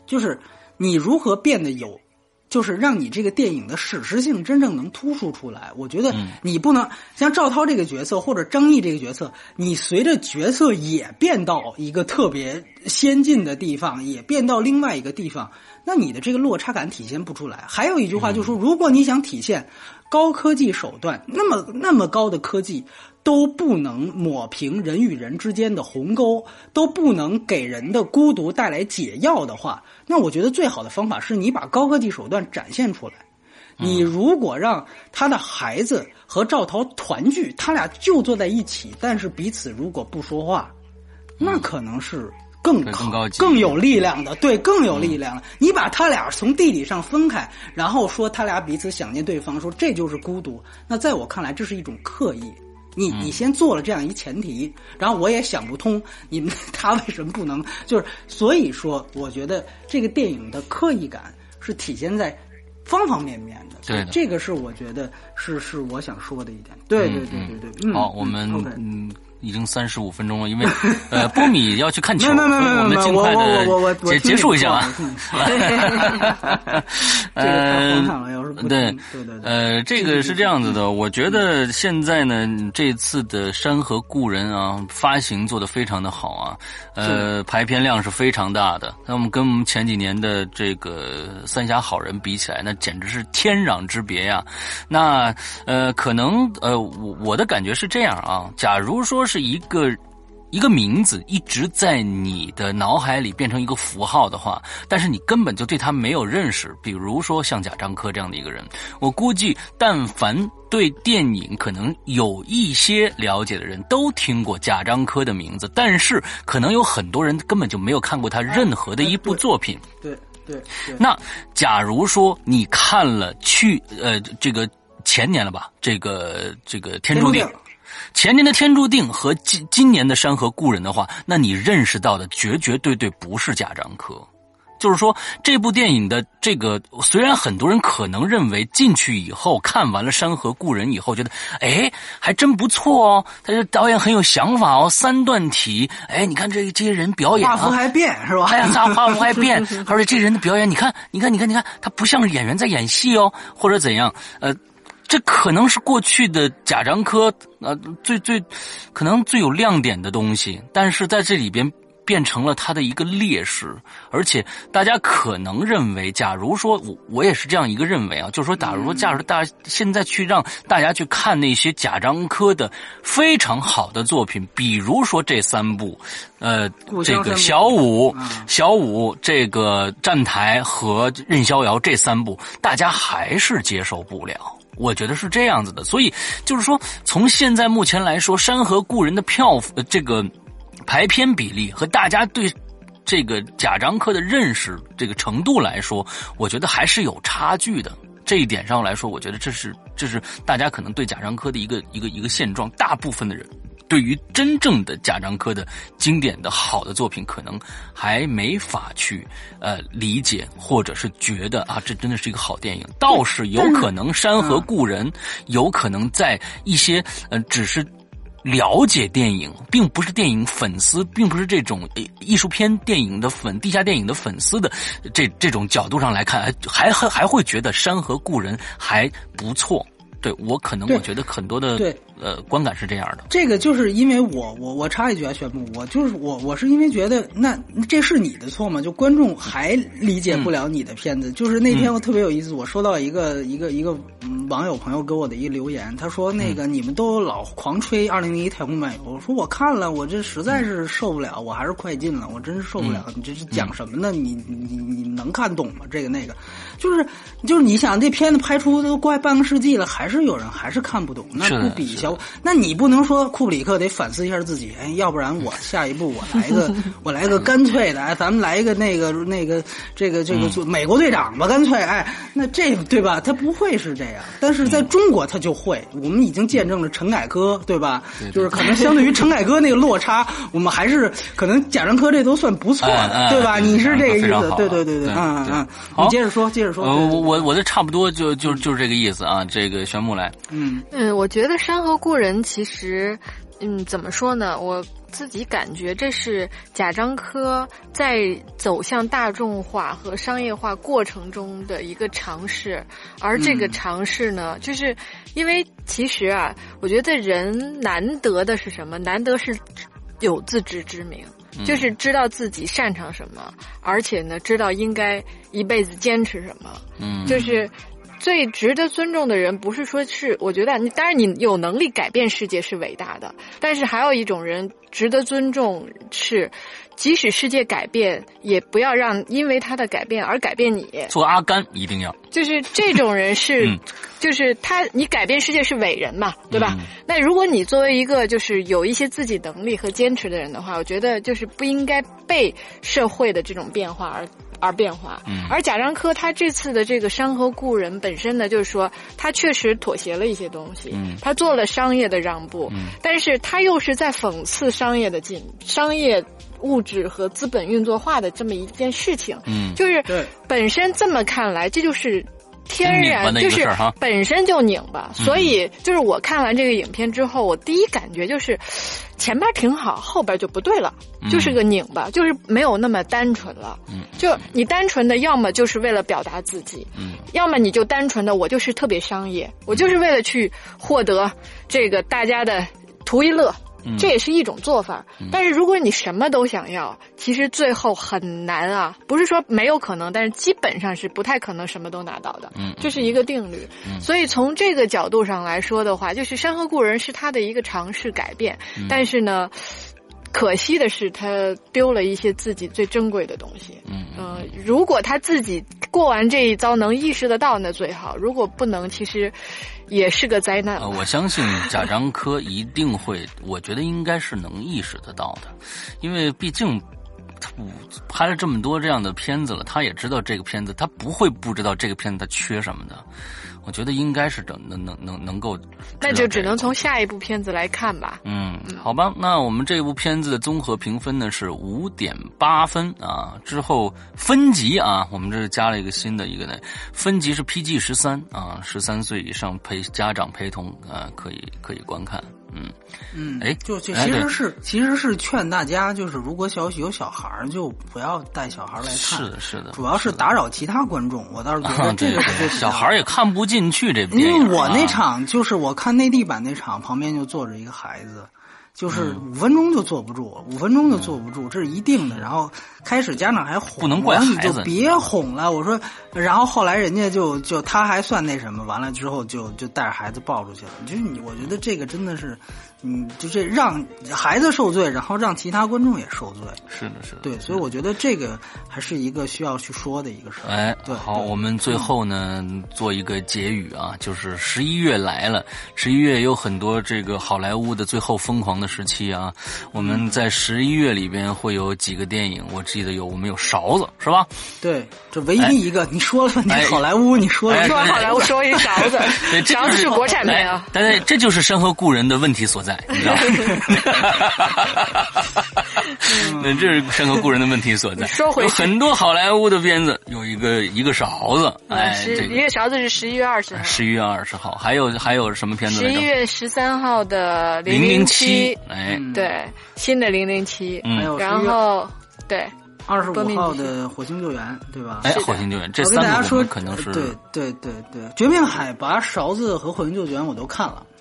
就是你如何变得有，就是让你这个电影的史诗性真正能突出出来。我觉得你不能像赵涛这个角色或者张译这个角色，你随着角色也变到一个特别先进的地方，也变到另外一个地方，那你的这个落差感体现不出来。还有一句话就是说，如果你想体现。高科技手段，那么那么高的科技都不能抹平人与人之间的鸿沟，都不能给人的孤独带来解药的话，那我觉得最好的方法是你把高科技手段展现出来。你如果让他的孩子和赵涛团聚，他俩就坐在一起，但是彼此如果不说话，那可能是。更更高级、更有力量的，对，更有力量了。你把他俩从地理上分开，然后说他俩彼此想念对方，说这就是孤独。那在我看来，这是一种刻意。你你先做了这样一前提，然后我也想不通你们 他为什么不能，就是所以说，我觉得这个电影的刻意感是体现在方方面面的。对，这个是我觉得是是我想说的一点。对对对对对。好，我们嗯。已经三十五分钟了，因为 呃，波米要去看球，我们尽快的结结束一下吧。呃，对对对，呃，这个是这样子的，我觉得现在呢，这次的《山河故人》啊，发行做的非常的好啊，呃，排片量是非常大的。那我们跟我们前几年的这个《三峡好人》比起来，那简直是天壤之别呀。那呃，可能呃，我我的感觉是这样啊，假如说是。是一个一个名字一直在你的脑海里变成一个符号的话，但是你根本就对他没有认识。比如说像贾樟柯这样的一个人，我估计但凡对电影可能有一些了解的人都听过贾樟柯的名字，但是可能有很多人根本就没有看过他任何的一部作品。对对。那假如说你看了去呃这个前年了吧，这个这个《天注定》。前年的《天注定》和今今年的《山河故人》的话，那你认识到的绝绝对对不是贾樟柯。就是说，这部电影的这个，虽然很多人可能认为进去以后看完了《山河故人》以后，觉得哎还真不错哦，他这导演很有想法哦，三段体，哎，你看这这些人表演，画风还变是吧？哎呀，画风还变，而且这人的表演，你看，你看，你看，你看，他不像演员在演戏哦，或者怎样，呃。这可能是过去的贾樟柯呃最最可能最有亮点的东西，但是在这里边变成了他的一个劣势，而且大家可能认为，假如说我我也是这样一个认为啊，就是说，假如说假如大现在去让大家去看那些贾樟柯的非常好的作品，比如说这三部，呃，这个小五小五这个站台和任逍遥这三部，大家还是接受不了。我觉得是这样子的，所以就是说，从现在目前来说，《山河故人》的票这个排片比例和大家对这个贾樟柯的认识这个程度来说，我觉得还是有差距的。这一点上来说，我觉得这是这是大家可能对贾樟柯的一个一个一个现状，大部分的人。对于真正的贾樟柯的经典的好的作品，可能还没法去呃理解，或者是觉得啊，这真的是一个好电影。倒是有可能《山河故人》有可能在一些呃只是了解电影，并不是电影粉丝，并不是这种艺术片电影的粉、地下电影的粉丝的这这种角度上来看，还还还会觉得《山河故人》还不错。对我可能我觉得很多的对。呃，观感是这样的。这个就是因为我我我插一句啊，宣布我就是我我是因为觉得那这是你的错吗？就观众还理解不了你的片子。就是那天我特别有意思，我收到一个一个一个网友朋友给我的一个留言，他说那个你们都老狂吹《二零零一太空漫游》，我说我看了，我这实在是受不了，我还是快进了，我真是受不了。你这是讲什么呢？你你你能看懂吗？这个那个，就是就是你想这片子拍出都快半个世纪了，还是有人还是看不懂，那不比小。那你不能说库布里克得反思一下自己，哎，要不然我 下一步我来个我来个干脆的，哎，咱们来一个那个那个这个这个美国队长吧，干脆，哎，那这对吧？他不会是这样，但是在中国他就会。我们已经见证了陈凯歌，对吧？就是可能相对于陈凯歌那个落差，我们还是可能贾樟柯这都算不错的，对吧？你是这个意思？对对对对，嗯嗯，你接着说，接着说。我我我这差不多就就就是这个意思啊。这个玄木来，嗯嗯，我觉得山河。故人其实，嗯，怎么说呢？我自己感觉这是贾樟柯在走向大众化和商业化过程中的一个尝试，而这个尝试呢，就是因为其实啊，我觉得人难得的是什么？难得是有自知之明，就是知道自己擅长什么，而且呢，知道应该一辈子坚持什么。嗯，就是。最值得尊重的人，不是说是我觉得你，当然你有能力改变世界是伟大的，但是还有一种人值得尊重是，即使世界改变，也不要让因为他的改变而改变你。做阿甘一定要，就是这种人是，就是他你改变世界是伟人嘛，对吧？那如果你作为一个就是有一些自己能力和坚持的人的话，我觉得就是不应该被社会的这种变化而。而变化，而贾樟柯他这次的这个《山河故人》本身呢，就是说他确实妥协了一些东西，他做了商业的让步，但是他又是在讽刺商业的进商业物质和资本运作化的这么一件事情，就是本身这么看来，这就是。天然就是本身就拧巴，所以就是我看完这个影片之后，我第一感觉就是 前边挺好，后边就不对了，就是个拧巴，就是没有那么单纯了。就你单纯的，要么就是为了表达自己，要么你就单纯的我就是特别商业，我就是为了去获得这个大家的图一乐。这也是一种做法，但是如果你什么都想要，其实最后很难啊。不是说没有可能，但是基本上是不太可能什么都拿到的。这是一个定律。所以从这个角度上来说的话，就是《山河故人》是他的一个尝试改变，但是呢，可惜的是，他丢了一些自己最珍贵的东西。嗯嗯，如果他自己过完这一遭能意识得到，那最好；如果不能，其实也是个灾难。我相信贾樟柯一定会，我觉得应该是能意识得到的，因为毕竟。拍了这么多这样的片子了，他也知道这个片子，他不会不知道这个片子他缺什么的。我觉得应该是能能能能能够，那就只能从下一部片子来看吧。嗯，好吧，那我们这部片子的综合评分呢是五点八分啊。之后分级啊，我们这是加了一个新的一个呢，分级是 PG 十三啊，十三岁以上陪家长陪同啊，可以可以观看。嗯嗯，哎，就就其实是其实是劝大家，就是如果小有小孩儿，就不要带小孩来看。是的，是的，主要是打扰其他观众。我倒是觉得这个小孩也看不进去这部电影。因为我那场就是我看内地版那场，旁边就坐着一个孩子。就是五分钟就坐不住，五分钟就坐不住，这是一定的。然后开始家长还哄，不能怪孩子，就别哄了。我说，然后后来人家就就他还算那什么，完了之后就就带着孩子抱出去了。就是你，我觉得这个真的是。嗯，就这让孩子受罪，然后让其他观众也受罪。是的，是的。对，所以我觉得这个还是一个需要去说的一个事儿。哎，对好，我们最后呢做一个结语啊，就是十一月来了，十一月有很多这个好莱坞的最后疯狂的时期啊。我们在十一月里边会有几个电影，我记得有我们有勺子是吧？对，这唯一一个你说了，你好莱坞，你说了说好莱坞，说一勺子，勺子是国产片啊。但是这就是山河故人的问题所在。你知道，那 这是山河故人的问题所在。说回很多好莱坞的片子有一个一个勺子，哎，一个勺子是十一月二十号。十一月二十号，还有还有什么片子？十一月十三号的零零七，哎，对，新的零零七，嗯，然后对，二十五号的火星救援，对吧？哎，火星救援，这三部可能是对对对对，绝命海拔、勺子和火星救援我都看了，嗯。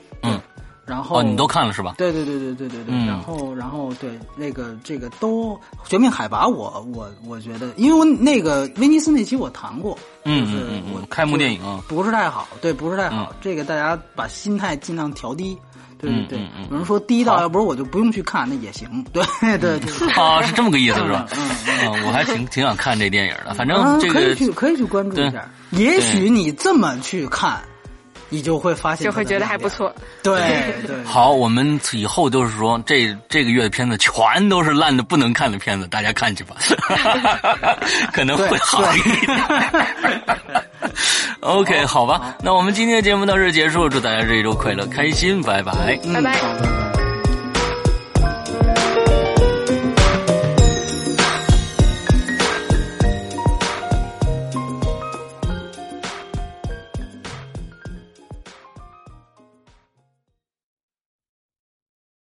然后哦，你都看了是吧？对对对对对对对。然后然后对那个这个都《绝命海拔》，我我我觉得，因为那个威尼斯那期我谈过，嗯嗯嗯，开幕电影啊，不是太好，对，不是太好。这个大家把心态尽量调低，对对对。有人说低到要不是我就不用去看，那也行。对 对对。啊，是这么个意思是吧？嗯嗯，我还挺挺想看这电影的，反正这个可以去可以去关注一下。也许你这么去看。你就会发现，就会觉得还不错。对 对，好，我们以后都是说，这这个月的片子全都是烂的不能看的片子，大家看去吧，可能会好一点。OK，好吧，那我们今天的节目到这结束，祝大家这一周快乐开心，拜拜，拜拜。